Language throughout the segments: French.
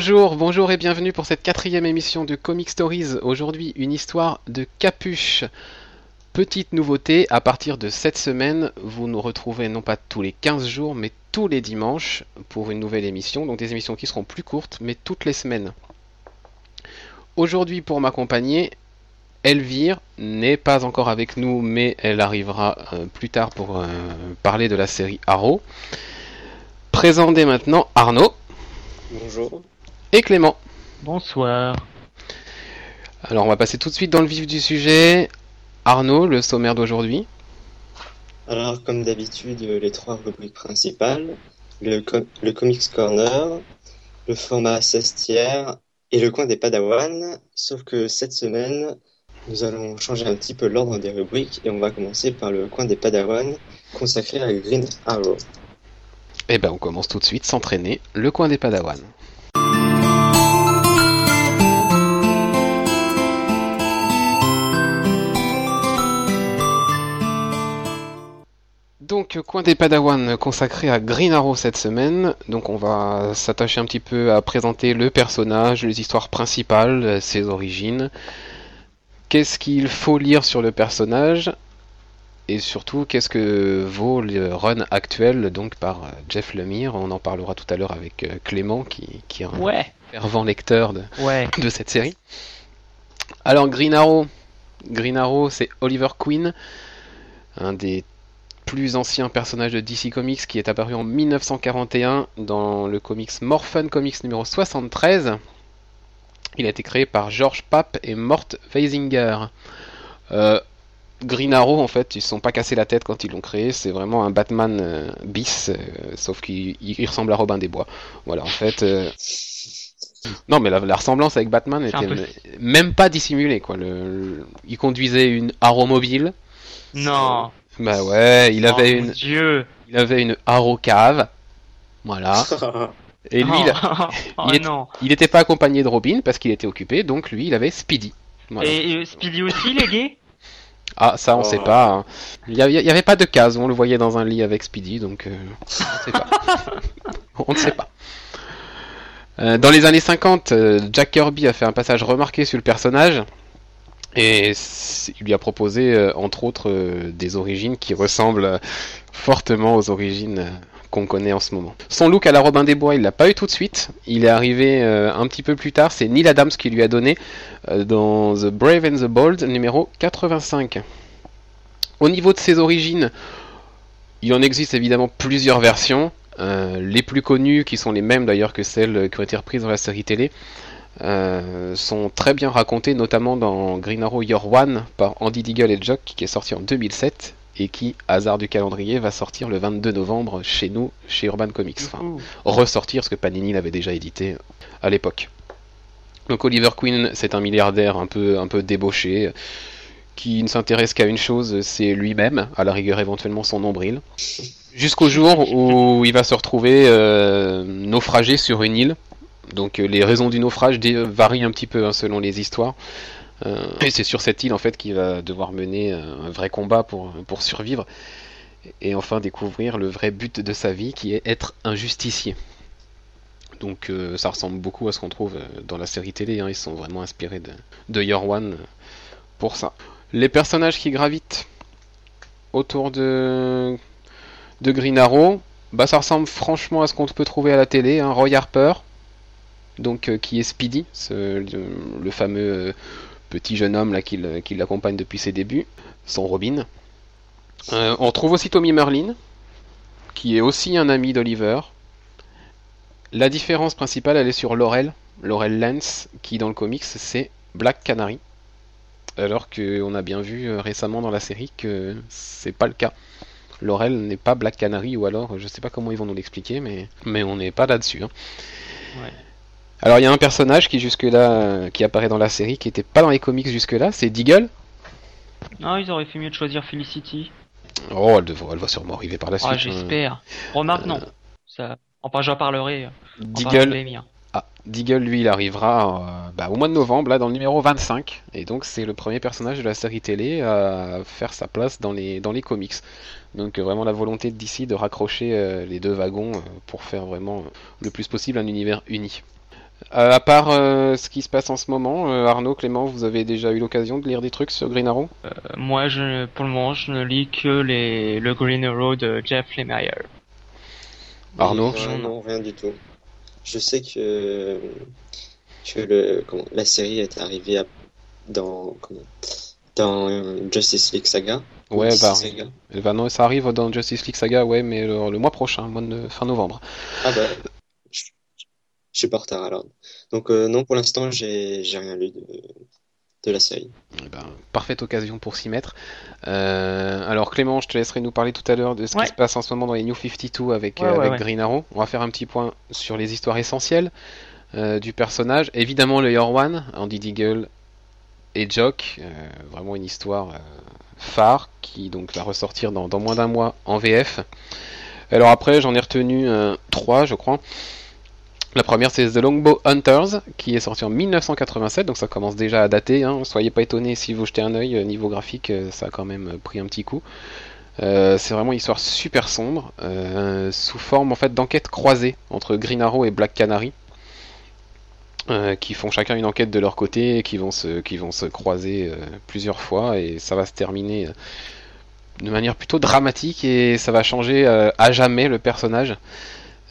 Bonjour, bonjour et bienvenue pour cette quatrième émission de Comic Stories. Aujourd'hui, une histoire de capuche. Petite nouveauté, à partir de cette semaine, vous nous retrouvez non pas tous les 15 jours, mais tous les dimanches pour une nouvelle émission. Donc des émissions qui seront plus courtes, mais toutes les semaines. Aujourd'hui, pour m'accompagner, Elvire n'est pas encore avec nous, mais elle arrivera euh, plus tard pour euh, parler de la série Arrow. Présentez maintenant Arnaud. Bonjour. Et Clément. Bonsoir. Alors on va passer tout de suite dans le vif du sujet. Arnaud, le sommaire d'aujourd'hui. Alors comme d'habitude, les trois rubriques principales, le, com le Comics Corner, le format 16 tiers et le coin des Padawan. Sauf que cette semaine, nous allons changer un petit peu l'ordre des rubriques et on va commencer par le coin des Padawan consacré à Green Arrow. Eh ben on commence tout de suite, s'entraîner, le coin des Padawan. Donc, coin des Padawan consacré à Green Arrow cette semaine. Donc, on va s'attacher un petit peu à présenter le personnage, les histoires principales, ses origines. Qu'est-ce qu'il faut lire sur le personnage? Et surtout, qu'est-ce que vaut le run actuel donc par Jeff Lemire? On en parlera tout à l'heure avec euh, Clément, qui, qui est un Ouais, fervent lecteur de, ouais. de cette série. Alors Green Arrow, Green Arrow, c'est Oliver Queen, un des plus anciens personnages de DC Comics qui est apparu en 1941 dans le comics Morphin Comics numéro 73. Il a été créé par George Papp et Mort Weisinger. Euh, Green Arrow, en fait, ils se sont pas cassé la tête quand ils l'ont créé. C'est vraiment un Batman euh, bis, euh, sauf qu'il il ressemble à Robin des Bois. Voilà, en fait. Non, mais la, la ressemblance avec Batman était peu- même pas dissimulée, quoi. Le, le- Il conduisait une Arrow mobile. Non. Bah ouais, il avait Oh, une, mon Dieu. il avait une Arrow cave. Voilà. Et lui, oh, il, a- oh, il est- non. il n'était pas accompagné de Robin parce qu'il était occupé, donc lui, il avait Speedy. Voilà. Et, et Speedy aussi, les gays? Ah, ça, on Oh. sait pas. hein. Il y, a- il y avait pas de case, on le voyait dans un lit avec Speedy, donc euh, on sait pas. on ne sait pas. Euh, dans les années 50, euh, Jack Kirby a fait un passage remarqué sur le personnage et il lui a proposé, euh, entre autres, euh, des origines qui ressemblent euh, fortement aux origines qu'on connaît en ce moment. Son look à la Robin des Bois, il l'a pas eu tout de suite. Il est arrivé un petit peu plus tard. C'est Neil Adams qui lui a donné dans The Brave and the Bold numéro 85. Au niveau de ses origines, il en existe évidemment plusieurs versions. Les plus connues, qui sont les mêmes d'ailleurs que celles qui ont été reprises dans la série télé, euh, sont très bien racontées, notamment dans Green Arrow Year One par Andy Deagle et Jock, qui est sorti en 2007 et qui, hasard du calendrier, va sortir le 22 novembre chez nous, chez Urban Comics. Enfin, ressortir, parce que Panini l'avait déjà édité à l'époque. Donc Oliver Queen, c'est un milliardaire un peu, un peu débauché, qui ne s'intéresse qu'à une chose, c'est lui-même, à la rigueur éventuellement son nombril. Jusqu'au jour où il va se retrouver euh, naufragé sur une île. Donc euh, les raisons du naufrage dé- varient un petit peu hein, selon les histoires. Euh, et c'est sur cette île en fait qu'il va devoir mener euh, un vrai combat pour, survivre et enfin découvrir le vrai but de sa vie qui est être un justicier. Donc euh, ça ressemble beaucoup à ce qu'on trouve euh, dans la série télé, hein, ils sont vraiment inspirés de, de One euh, pour ça. Les personnages qui gravitent autour de, de Green Arrow, bah ça ressemble franchement à ce qu'on peut trouver à la télé, hein, Roy Harper, donc euh, qui est Speedy, le, fameux euh, petit jeune homme là qui qui l'accompagne depuis ses débuts, son Robin. Euh, on trouve aussi Tommy Merlin, qui est aussi un ami d'Oliver. La différence principale, elle est sur Laurel, Laurel Lance, qui dans le comics c'est Black Canary. Alors qu'on a bien vu euh, récemment dans la série que c'est pas le cas. Laurel n'est pas Black Canary, ou alors je sais pas comment ils vont nous l'expliquer, mais, mais on n'est pas là-dessus. hein. Ouais. Alors il y a un personnage qui jusque-là, euh, qui apparaît dans la série, qui était pas dans les comics jusque-là, c'est Deagle. Non, ils auraient fait mieux de choisir Felicity. Oh, elle, va sûrement arriver par la suite. Ah, hein. j'espère. Remarque, non. Ça... Enfin, j'en parlerai. euh, Deagle, l'émir. Ah, Deagle, lui, il arrivera euh, bah, au mois de novembre, là, dans le numéro 25. Et donc, c'est le premier personnage de la série télé à faire sa place dans les, dans les comics. Donc, euh, vraiment la volonté d'ici de raccrocher euh, les deux wagons euh, pour faire vraiment euh, le plus possible un univers uni. Euh, à part euh, ce qui se passe en ce moment, euh, Arnaud, Clément, vous avez déjà eu l'occasion de lire des trucs sur Green Arrow? Euh, moi, je, pour le moment, je ne lis que les, le Green Arrow de Jeff Lemire. Arnaud? Non, non, rien du tout. Je sais que, que le, comment, la série est arrivée à- dans, comment, dans Justice League Saga. Ouais, bah, Saga. eh ben non, ça arrive dans Justice League Saga, ouais, mais le, le mois prochain, mois de fin novembre. Ah bah, je, suis pas en retard alors. Donc euh, non, pour l'instant, j'ai rien lu de, de la série. Eh ben, parfaite occasion pour s'y mettre. Euh, alors Clément, je te laisserai nous parler tout à l'heure de ce Ouais. qui se passe en ce moment dans les New 52 avec, Ouais, euh, avec ouais. Green Arrow. On va faire un petit point sur les histoires essentielles euh, du personnage. Évidemment le Year One, Andy Deagle et Jock. Euh, vraiment une histoire euh, phare qui donc va ressortir dans, dans moins d'un mois en VF. Alors après, j'en ai retenu euh, trois, je crois. La première, c'est The Longbow Hunters, qui est sorti en 1987, donc ça commence déjà à dater. Hein. Soyez pas étonnés si vous jetez un œil, euh, niveau graphique, euh, ça a quand même euh, pris un petit coup. C'est vraiment une histoire super sombre, sous forme en fait d'enquête croisée entre Green Arrow et Black Canary, qui font chacun une enquête de leur côté, et qui vont se, qui vont se croiser plusieurs fois, et ça va se terminer de manière plutôt dramatique, et ça va changer à jamais le personnage.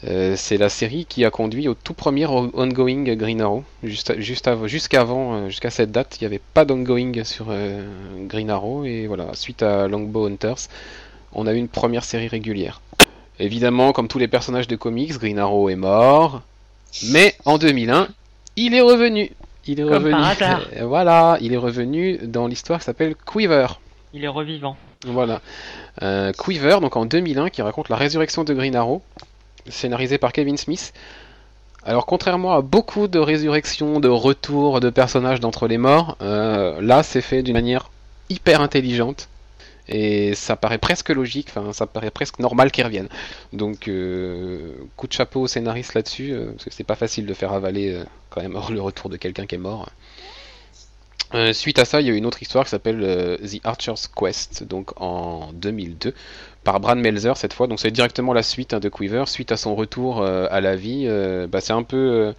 Euh, c'est la série qui a conduit au tout premier ongoing Green Arrow. Juste, juste av- jusqu'avant, euh, jusqu'à cette date, il n'y avait pas d'ongoing sur euh, Green Arrow. Et voilà, suite à Longbow Hunters, on a eu une première série régulière. Évidemment, comme tous les personnages de comics, Green Arrow est mort. Mais en 2001, il est revenu. Il est Comme revenu. par hasard. Voilà, il est revenu dans l'histoire qui s'appelle Quiver. Il est revivant. Voilà. Euh, Quiver, donc en 2001, qui raconte la résurrection de Green Arrow, scénarisé par Kevin Smith. Alors, contrairement à beaucoup de résurrections, de retours de personnages d'entre les morts, euh, là, c'est fait d'une manière hyper intelligente. Et ça paraît presque logique, enfin, ça paraît presque normal qu'ils reviennent. Donc, euh, coup de chapeau au scénariste là-dessus, euh, parce que c'est pas facile de faire avaler quand même le retour de quelqu'un qui est mort. Suite à ça, il y a une autre histoire qui s'appelle The Archer's Quest, donc en 2002, par Brad Melzer cette fois. Donc c'est directement la suite hein, de Quiver, suite à son retour euh, à la vie. euh, bah, c'est un peu, euh,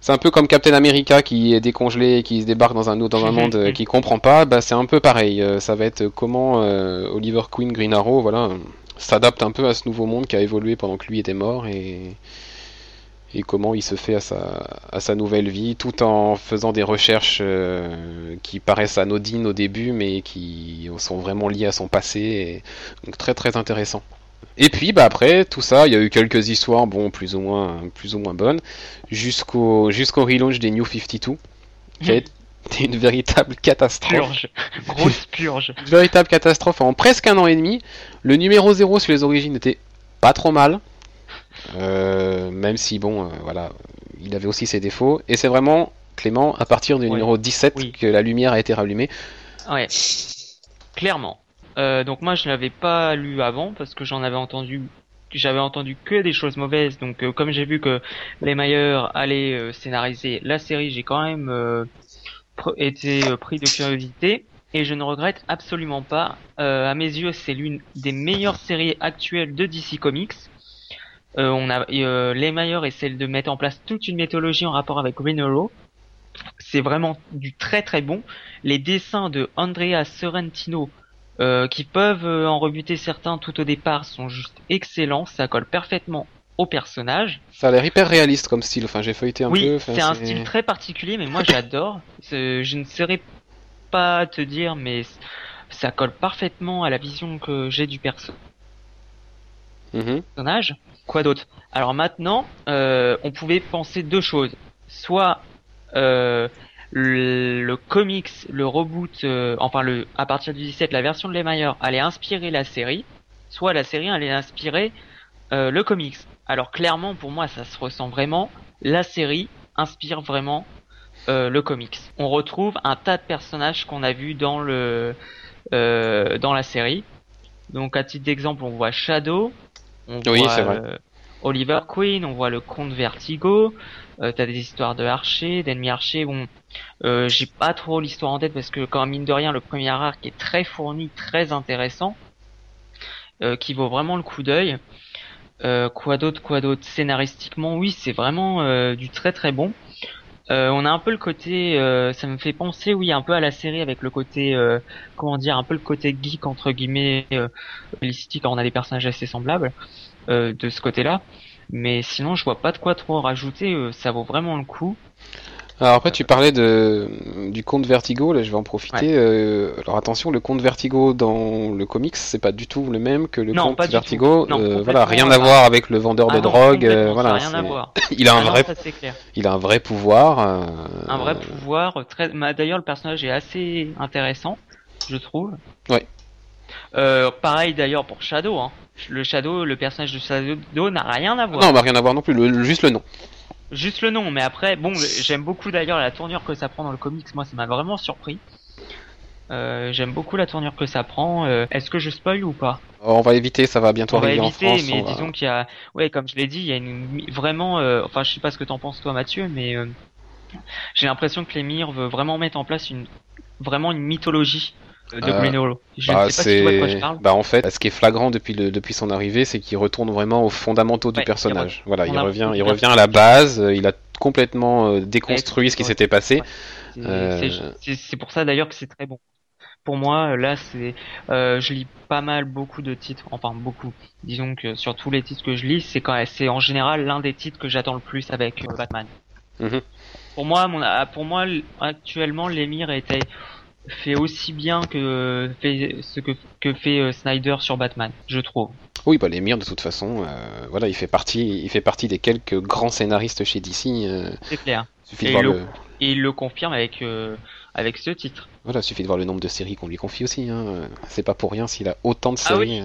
c'est un peu comme Captain America qui est décongelé et qui se débarque dans un dans un monde euh, qu'il comprend pas. Bah c'est un peu pareil. Ça va être comment Oliver Queen, Green Arrow, voilà, s'adapte un peu à ce nouveau monde qui a évolué pendant que lui était mort et et comment il se fait à sa, à sa nouvelle vie, tout en faisant des recherches euh, qui paraissent anodines au début, mais qui sont vraiment liées à son passé, et donc très très intéressant. Et puis bah après tout ça, il y a eu quelques histoires, bon plus ou moins plus ou moins bonnes, jusqu'au jusqu'au relaunch des New 52, qui a été une véritable catastrophe. Purge. Grosse purge. Une véritable catastrophe en presque un an et demi. Le numéro 0 sur les origines était pas trop mal. Euh, même si, bon, euh, voilà, il avait aussi ses défauts. Et c'est vraiment, Clément, à partir du numéro 17 Oui. que la lumière a été rallumée. Ouais. Clairement. Euh, donc moi je l'avais pas lu avant parce que j'en avais entendu j'avais entendu que des choses mauvaises donc euh, comme j'ai vu que les Mayer allaient euh, scénariser la série j'ai quand même pr- été pris de curiosité et je ne regrette absolument pas à mes yeux c'est l'une des meilleures séries actuelles de DC Comics Euh, on a euh, les Mayer essaient de mettre en place toute une mythologie en rapport avec Green Arrow c'est vraiment du très très bon les dessins de Andrea Sorrentino euh, qui peuvent en rebuter certains tout au départ sont juste excellents, ça colle parfaitement au personnage. Ça a l'air hyper réaliste comme style. Enfin, j'ai feuilleté un oui, peu. enfin, c'est un style très particulier, mais moi j'adore. Je ne saurais pas te dire, mais ça colle parfaitement à la vision que j'ai du perso Mhm. personnage. Quoi d'autre? Alors maintenant, euh, on pouvait penser deux choses. Soit euh, le, comics, le reboot, euh, enfin le à partir du 17, la version de Lemire allait inspirer la série, soit la série allait inspirer le comics. Alors clairement, pour moi, ça se ressent vraiment. La série inspire vraiment le comics. On retrouve un tas de personnages qu'on a vus dans le dans la série. Donc à titre d'exemple, on voit Shadow, on Oui, voit c'est vrai. euh, Oliver Queen, on voit le comte Vertigo. Euh, T'as des histoires de Archer, d'ennemis Archer. Bon, euh, j'ai pas trop l'histoire en tête parce que quand mine de rien, le premier arc est très fourni, très intéressant, euh, qui vaut vraiment le coup d'œil. Euh, quoi d'autre, quoi d'autre? Scénaristiquement, oui, c'est vraiment euh, du très très bon. Euh, on a un peu le côté, euh, ça me fait penser, oui, un peu à la série avec le côté, euh, comment dire, un peu le côté geek entre guillemets, euh, quand on a des personnages assez semblables euh, de ce côté-là. Mais sinon, je vois pas de quoi trop rajouter. ça vaut vraiment le coup. Alors après, tu parlais de, du conte Vertigo, là je vais en profiter. Euh, alors attention, le conte Vertigo dans le comics, c'est pas du tout le même que le Non, du Vertigo. Non, Euh, voilà, rien à voir avec le vendeur Ah de non, drogue. euh, voilà, rien à voir. il a un Ah vrai, ça c'est clair. il a un vrai pouvoir. euh, Un vrai pouvoir. Très... bah, D'ailleurs, le personnage est assez intéressant, je trouve. Ouais. Pareil d'ailleurs pour Shadow. Hein. Le Shadow, le personnage de Shadow n'a rien à voir. Non, bah rien à voir non plus. le- juste le nom. Juste le nom, mais après, bon, j'aime beaucoup d'ailleurs la tournure que ça prend dans le comics. Moi, ça m'a vraiment surpris. Euh, j'aime beaucoup la tournure que ça prend. Euh, Est-ce que je spoil ou pas? On va éviter, ça va bientôt On va éviter, en France. mais on va- disons qu'il y a, ouais, comme je l'ai dit, il y a une vraiment, euh, enfin, je sais pas ce que t'en penses toi, Mathieu, mais euh, j'ai l'impression que l'émir veut vraiment mettre en place une, vraiment une mythologie euh, de Euh, Green Arrow. Je Bah, ne sais pas si tu vois de quoi je parle. bah, en fait, ce qui est flagrant depuis, le, depuis son arrivée, c'est qu'il retourne vraiment aux fondamentaux du personnage. Voilà, il revient, il revient à la base. euh, Il a complètement euh, déconstruit Ouais, ce qui ouais. s'était passé. C'est- euh, pour ça d'ailleurs que c'est très bon. Pour moi, là, c'est, euh, je lis pas mal beaucoup de titres, enfin beaucoup. Disons que sur tous les titres que je lis, c'est quand c'est en général l'un des titres que j'attends le plus avec euh, Batman. Mhm. Pour moi, mon, ah, pour moi, actuellement, l'émir était fait aussi bien que fait ce que que fait euh, Snyder sur Batman, je trouve. Oui, bah l'émir de toute façon, euh, voilà, il fait partie, il fait partie des quelques grands scénaristes chez DC. euh, C'est clair. suffit de Et voir le- le, Et il le confirme avec euh, avec ce titre. voilà, suffit de voir le nombre de séries qu'on lui confie aussi. Hein. C'est pas pour rien s'il a autant de Ah oui. séries.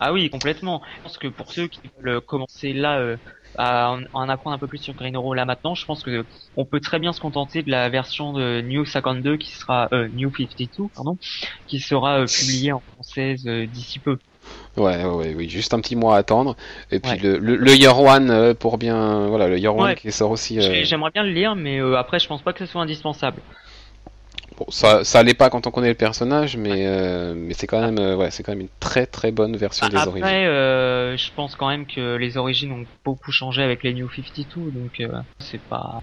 Ah oui, complètement. Je pense que pour ceux qui veulent commencer là euh, à en, apprendre un peu plus sur Green Arrow là maintenant, je pense que on peut très bien se contenter de la version de New 52 qui sera euh, New 52 pardon, qui sera euh, publiée en française euh, d'ici peu. Ouais, ouais, ouais, oui, juste un petit mois à attendre. Et puis Ouais. le, le, le Year One euh, pour bien, voilà, le Year One Ouais. qui sort aussi. euh, J'ai- J'aimerais bien le lire, mais euh, après je pense pas que ce soit indispensable. Bon, ça, ça allait pas quand on connaît le personnage, mais euh, mais c'est quand même, euh, ouais, c'est quand même une très très bonne version des origines. Après, euh, je pense quand même que les origines ont beaucoup changé avec les New 52, donc c'est pas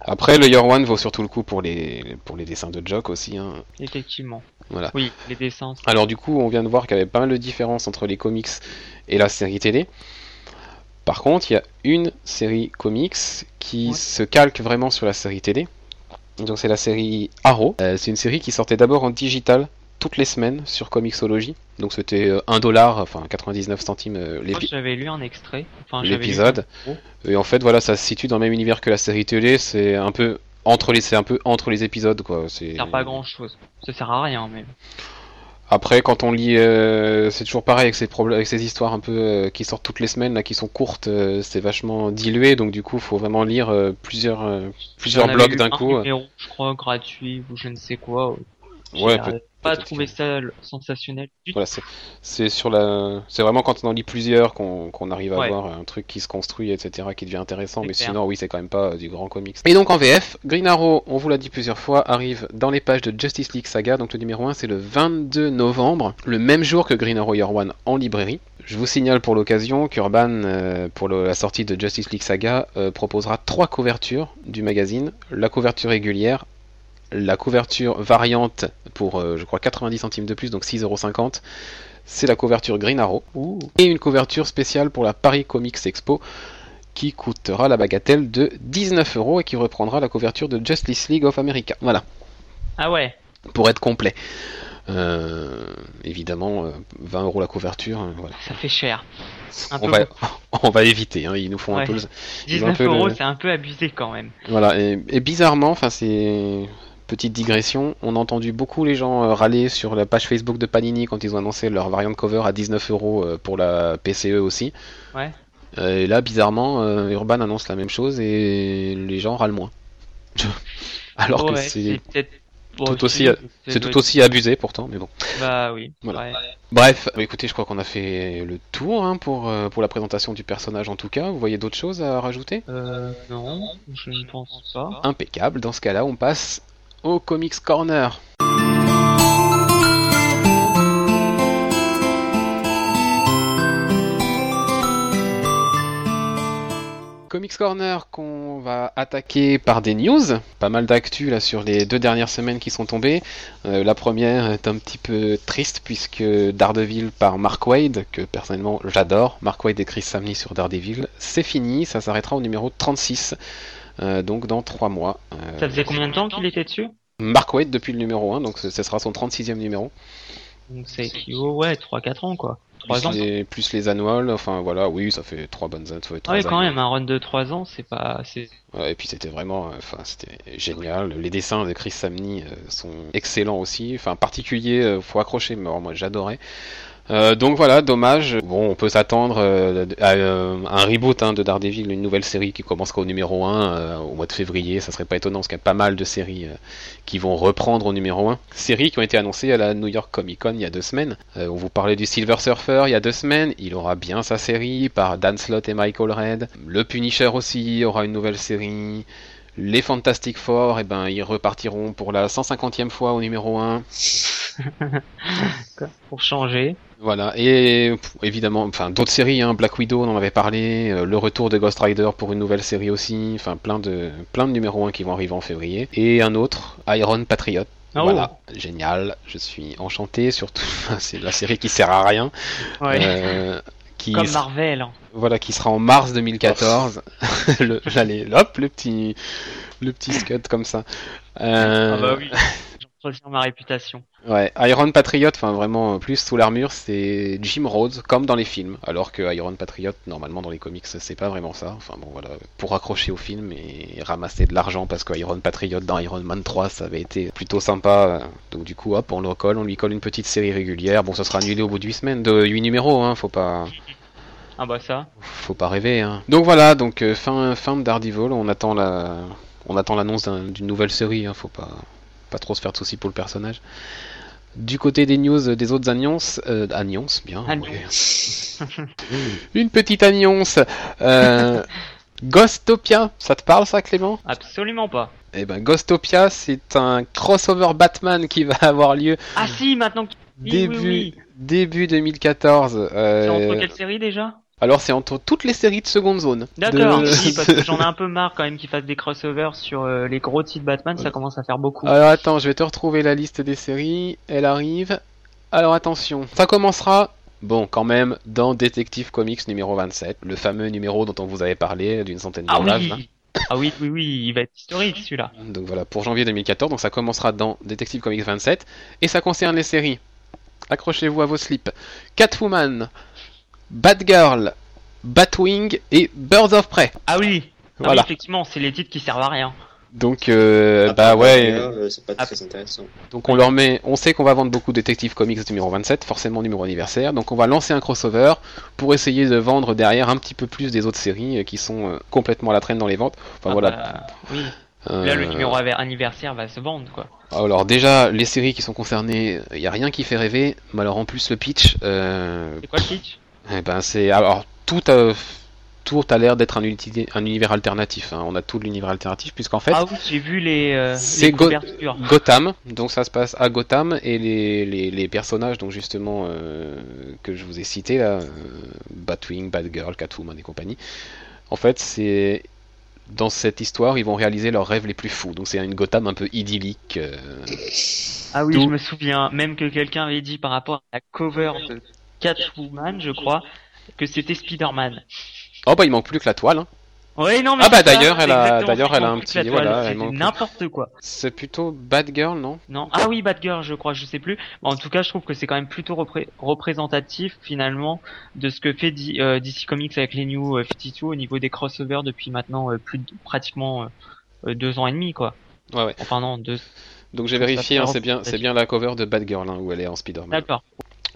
Après, le Year One vaut surtout le coup pour les pour les dessins de Jock aussi. Hein. effectivement. Voilà. Oui, les dessins. Alors du coup, on vient de voir qu'il y avait pas mal de différences entre les comics et la série télé. Par contre, il y a une série comics qui Ouais. se calque vraiment sur la série télé. Donc c'est la série Arrow. Euh, c'est une série qui sortait d'abord en digital toutes les semaines sur Comixology. Donc c'était euh, 1 dollar, enfin 99 centimes euh, Moi, l'épi- j'avais lu un extrait. Enfin, j'avais lu- l'épisode. Et en fait, voilà, ça se situe dans le même univers que la série télé. C'est un peu entre les, c'est un peu entre les épisodes, quoi. Ça sert pas à grand chose. Ça sert à rien, mais. Après, quand on lit, euh, c'est toujours pareil avec ces avec ces histoires un peu euh, qui sortent toutes les semaines, là, qui sont courtes, euh, c'est vachement dilué, donc du coup, faut vraiment lire euh, plusieurs, euh, plusieurs blocs d'un un coup. euh. numéro, je crois, gratuit ou je ne sais quoi. Ouais, peut- pas trouvé ça sensationnel. Voilà, c'est, sur la, c'est vraiment quand on en lit plusieurs qu'on, qu'on arrive à Ouais. voir un truc qui se construit, etc., qui devient intéressant. Mais clair. sinon, oui, c'est quand même pas du grand comics. Et donc en VF, Green Arrow, on vous l'a dit plusieurs fois, arrive dans les pages de Justice League Saga. Donc le numéro 1, c'est le 22 novembre, le même jour que Green Arrow Year One en librairie. Je vous signale pour l'occasion qu'Urban, euh, pour le- la sortie de Justice League Saga, euh, proposera trois couvertures du magazine. La couverture régulière, la couverture variante pour, euh, je crois, 90 centimes de plus, donc 6,50€. C'est la couverture Green Arrow. Et une couverture spéciale pour la Paris Comics Expo qui coûtera la bagatelle de 19 euros et qui reprendra la couverture de Justice League of America. Voilà, Ah ouais. pour être complet. Euh, évidemment, euh, 20 euros la couverture. euh, voilà. Ça fait cher. Un On peu va, on va éviter, hein, ils nous font un peu le- ils ont un 19 peu le- euros, c'est un peu abusé quand même. Voilà, et, et bizarrement, enfin c'est petite digression, on a entendu beaucoup les gens euh, râler sur la page Facebook de Panini quand ils ont annoncé leur variante cover à 19 euros euh, pour la PCE aussi. Ouais. Euh, et là, bizarrement, Urban annonce la même chose et les gens râlent moins. Alors que Ouais, c'est bon, tout aussi- c'est tout aussi abusé pourtant, mais bon. Bah oui. Voilà. ouais. Bref, bah, écoutez, je crois qu'on a fait le tour hein, pour, pour la présentation du personnage en tout cas. Vous voyez d'autres choses à rajouter? Euh, non, je ne pense pas. Impeccable, dans ce cas-là, on passe au Comics Corner. Comics Corner qu'on va attaquer par des news. Pas mal d'actu là sur les deux dernières semaines qui sont tombées. Euh, la première est un petit peu triste puisque Daredevil par Mark Wade, que personnellement j'adore, Mark Wade et Chris sur Daredevil, c'est fini, ça s'arrêtera au numéro 36, euh, donc dans 3 mois. Euh, Ça faisait combien de temps qu'il était dessus Mark Wade depuis le numéro 1, donc ce ce sera son 36e numéro. Donc c'est équivaut, ouais, 3-4 ans quoi. 3 Plus ans. les, plus les annuals, enfin voilà, oui, ça fait 3 bonnes années. ça Ah ouais, quand années. même, un run de 3 ans, c'est pas. c'est Ouais, et puis c'était vraiment, euh, enfin c'était génial. Les dessins de Chris Samney euh, sont excellents aussi. Enfin particulier, euh, faut accrocher, mais moi j'adorais. Euh, donc voilà, dommage. Bon, on peut s'attendre euh, à euh, un reboot hein, de Daredevil, une nouvelle série qui commencera au numéro 1 euh, au mois de février. Ça serait pas étonnant parce qu'il y a pas mal de séries qui vont reprendre au numéro 1. Séries qui ont été annoncées à la New York Comic Con il y a deux semaines. On vous parlait du Silver Surfer il y a deux semaines. Il aura bien sa série par Dan Slott et Michael Red. Le Punisher aussi aura une nouvelle série. Les Fantastic Four, eh ben, ils repartiront pour la 150e fois au numéro 1. pour changer. Voilà, et évidemment, enfin d'autres séries, hein, Black Widow, on en avait parlé, euh, le retour de Ghost Rider pour une nouvelle série aussi, enfin plein de plein de numéros 1 qui vont arriver en février, et un autre, Iron Patriot. Ah, Voilà, génial, je suis enchanté, surtout. C'est la série qui sert à rien, oh, ouais. euh, qui Comme Marvel. hein. voilà, qui sera en mars 2014. le, allez, hop, le petit le petit scud comme ça. Euh, Ah bah oui. Ma réputation. Ouais, Iron Patriot, enfin vraiment plus sous l'armure, c'est Jim Rhodes, comme dans les films. Alors que Iron Patriot, normalement dans les comics, c'est pas vraiment ça. Enfin bon, voilà, pour accrocher au film et ramasser de l'argent, parce que Iron Patriot dans Iron Man 3, ça avait été plutôt sympa. Donc du coup, hop, on le colle, on lui colle une petite série régulière. Bon, ça sera annulé au bout de 8 semaines, de 8 numéros, hein, faut pas, Ah bah ça. faut pas rêver. Hein. Donc voilà, donc euh, fin, fin de Daredevil, on attend la, on attend l'annonce d'un- d'une nouvelle série. Hein, faut pas, pas trop se faire de soucis pour le personnage. Du côté des news, euh, des autres annonces, euh, annonces, bien. Annonce. ouais. Une petite annonce. Euh, Ghostopia, ça te parle ça, Clément? Absolument pas. Eh ben, Ghostopia, c'est un crossover Batman qui va avoir lieu Ah si, maintenant. Oui, début, oui, oui. début 2014. C'est euh, entre quelles séries déjà? Alors, c'est entre toutes les séries de seconde zone. D'accord, De- oui, parce que j'en ai un peu marre quand même qu'ils fassent des crossovers sur euh, les gros titres Batman, ça commence à faire beaucoup. Alors attends, je vais te retrouver la liste des séries. Elle arrive. Alors attention, ça commencera. Bon, quand même, dans Detective Comics numéro 27, le fameux numéro dont on vous avait parlé d'une centaine de ah pages. oui là. Ah oui, oui, oui, il va être historique celui-là. Donc voilà, pour janvier 2014, donc ça commencera dans Detective Comics 27, et ça concerne les séries. Accrochez-vous à vos slips. Catwoman, Batgirl, Batwing et Birds of Prey. Ah oui, Ah oui, effectivement, c'est les titres qui servent à rien. Donc euh, Après, bah ouais, euh, c'est pas Ah. très intéressant. donc on leur met, on sait qu'on va vendre beaucoup Detective Comics numéro 27, forcément numéro anniversaire, donc on va lancer un crossover pour essayer de vendre derrière un petit peu plus des autres séries euh, qui sont complètement à la traîne dans les ventes. Enfin Ah voilà. bah, oui. Là, le numéro anniversaire va se vendre, quoi. Alors déjà, les séries qui sont concernées, il n'y a rien qui fait rêver, mais alors en plus le pitch, euh, C'est quoi le pitch? Eh ben c'est alors tout a, tout a l'air d'être un, univers alternatif. hein. On a tout l'univers alternatif puisqu'en fait Ah oui, j'ai vu les, euh, c'est Go-. Gotham, donc ça se passe à Gotham et les, les, les personnages donc justement euh, que je vous ai cités là, euh, Batwing, Batgirl, Catwoman et compagnie. En fait, c'est dans cette histoire, ils vont réaliser leurs rêves les plus fous. Donc c'est une Gotham un peu idyllique. euh, Ah oui, Tout- je me souviens, même que quelqu'un avait dit par rapport à la cover de Catwoman, je crois, que c'était Spider-Man. Oh bah il manque plus que la toile. hein. Oui, non, mais Ah bah, d'ailleurs, elle a- d'ailleurs, elle a un petit- voilà, elle c'était manque- n'importe quoi. C'est plutôt Batgirl, non? Non. Ah oui, Batgirl, je crois, je sais plus. En tout cas, je trouve que c'est quand même plutôt repré- représentatif finalement de ce que fait D- euh, DC Comics avec les New euh, 52 au niveau des crossovers depuis maintenant euh, plus de pratiquement euh, euh, deux ans et demi, quoi. Ouais ouais. Enfin non, deux. Donc j'ai vérifié, hein, c'est bien, c'est bien la cover de Batgirl hein, où elle est en Spider-Man. D'accord.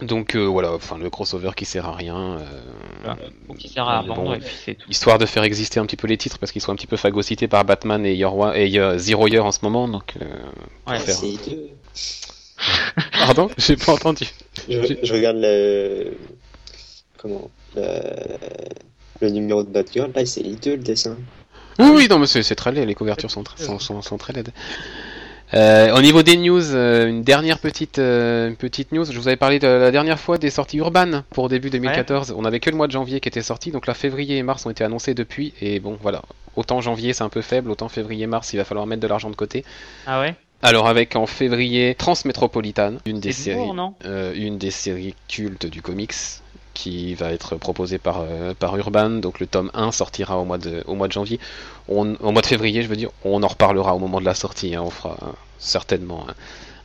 Donc euh, voilà, enfin le crossover qui sert à rien. euh. Donc il sert à bon, vendre et puis c'est tout. histoire de faire exister un petit peu les titres parce qu'ils sont un petit peu phagocytés par Batman et, Year One- et euh, Zero Year en ce moment. Donc euh, Ouais. faire-. Pardon, j'ai pas entendu. Je, je regarde le. Comment le... le numéro de Batgirl, là, c'est hideux le dessin. Oui oui non mais c'est très laid, les couvertures sont, très- sont, sont, sont très laides. Euh, au niveau des news, euh, une dernière petite, euh, une petite news. Je vous avais parlé de, la dernière fois des sorties urbaines pour début 2014. On avait que le mois de janvier qui était sorti, donc là février et mars ont été annoncés depuis. Et bon, voilà. Autant janvier c'est un peu faible, autant février-mars il va falloir mettre de l'argent de côté. Ah ouais? Alors avec en février Transmétropolitane, une des C'est du séries, lourd, non une des séries cultes du comics qui va être proposée par, euh, par Urban. Donc le tome 1 sortira au mois de, au mois de janvier. On, au mois de février, je veux dire, on en reparlera au moment de la sortie. hein. On fera certainement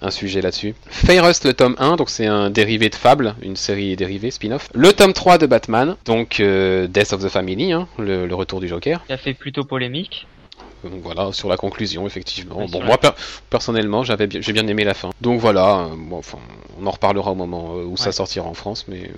un, sujet là-dessus. Fairest, le tome 1, donc c'est un dérivé de Fable, une série dérivée, spin-off. Le tome 3 de Batman, donc euh, Death of the Family, hein, le, le retour du Joker. Qui a fait plutôt polémique. Donc voilà, sur la conclusion, effectivement. Ouais, bon, moi, per- personnellement, j'avais bien- j'ai bien aimé la fin. Donc voilà, euh, bon, enfin, on en reparlera au moment où ça sortira en France, mais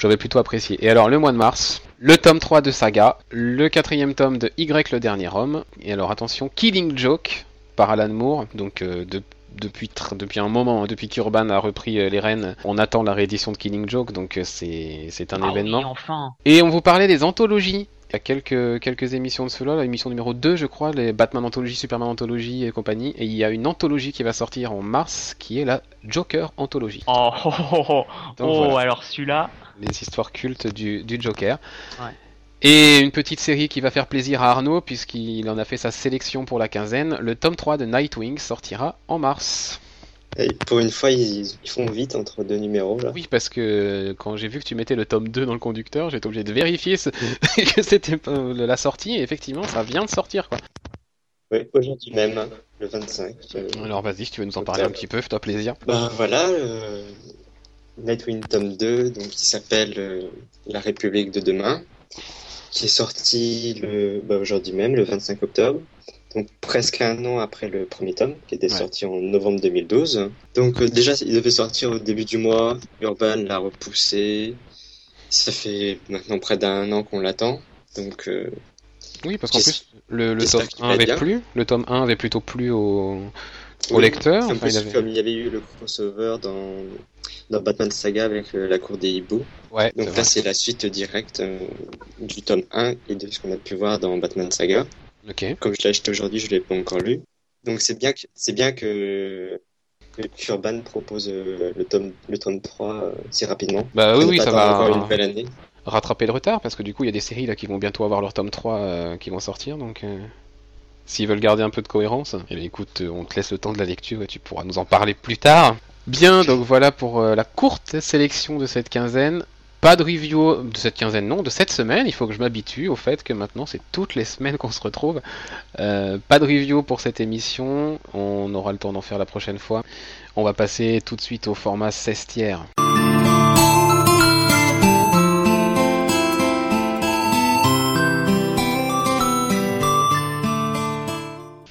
j'avais plutôt apprécié. Et alors, le mois de mars, le tome 3 de Saga, le quatrième tome de Y, le dernier homme. Et alors, attention, Killing Joke par Alan Moore, donc euh, de- depuis, depuis un moment, hein, depuis qu'Urban a repris euh, les rênes, on attend la réédition de Killing Joke, donc euh, c'est c'est un Ah événement. oui, enfin. Et on vous parlait des anthologies. Il y a quelques, quelques émissions de cela, l'émission numéro 2 je crois, les Batman Anthologie, Superman Anthologie et compagnie. Et il y a une anthologie qui va sortir en mars qui est la Joker Anthologie. Oh, oh, oh, oh. Donc Oh, voilà, alors celui-là. Les histoires cultes du, du Joker. Ouais. Et une petite série qui va faire plaisir à Arnaud puisqu'il en a fait sa sélection pour la quinzaine. Le tome 3 de Nightwing sortira en mars. Et pour une fois, ils, ils font vite entre deux numéros là. Oui, parce que quand j'ai vu que tu mettais le tome 2 dans le conducteur, j'étais obligé de vérifier ce- que c'était la sortie. Et effectivement, ça vient de sortir quoi. Oui, aujourd'hui même, hein, le 25. euh, Alors vas-y, si tu veux nous en parler un petit peu, fais-toi plaisir. Bah voilà, euh, Nightwing tome 2, donc qui s'appelle euh, La République de demain, qui est sorti le, bah, aujourd'hui même, le 25 octobre. Donc presque un an après le premier tome, qui était Ouais. sorti en novembre 2012. Donc euh, déjà, il devait sortir au début du mois. Urban l'a repoussé. Ça fait maintenant près d'un an qu'on l'attend. Donc euh, Oui, parce qu'en plus, le, tome qu'il 1 va avait bien. plu. Le tome 1 avait plutôt plu au, au oui, lecteur. Enfin, il avait... comme il y avait eu le crossover dans, dans Batman Saga avec euh, la cour des hiboux. Ouais, Donc là, c'est la suite directe euh, du tome 1 et de ce qu'on a pu voir dans Batman Saga. Ok. Comme je l'ai acheté aujourd'hui, je l'ai pas encore lu. Donc c'est bien que c'est bien que que Urban propose euh, le tome le tome 3 euh, si rapidement. Bah oui, ne oui, ça va une nouvelle année. rattraper le retard parce que du coup, il y a des séries là qui vont bientôt avoir leur tome 3 euh, qui vont sortir. Donc, s'ils veulent garder un peu de cohérence, eh écoute, euh, on te laisse le temps de la lecture et tu pourras nous en parler plus tard. Bien, donc voilà pour euh, la courte sélection de cette quinzaine. Pas de review de cette quinzaine, non, de cette semaine. Il faut que je m'habitue au fait que maintenant c'est toutes les semaines qu'on se retrouve. Euh, pas de review pour cette émission. On aura le temps d'en faire la prochaine fois. On va passer tout de suite au format 16 tiers.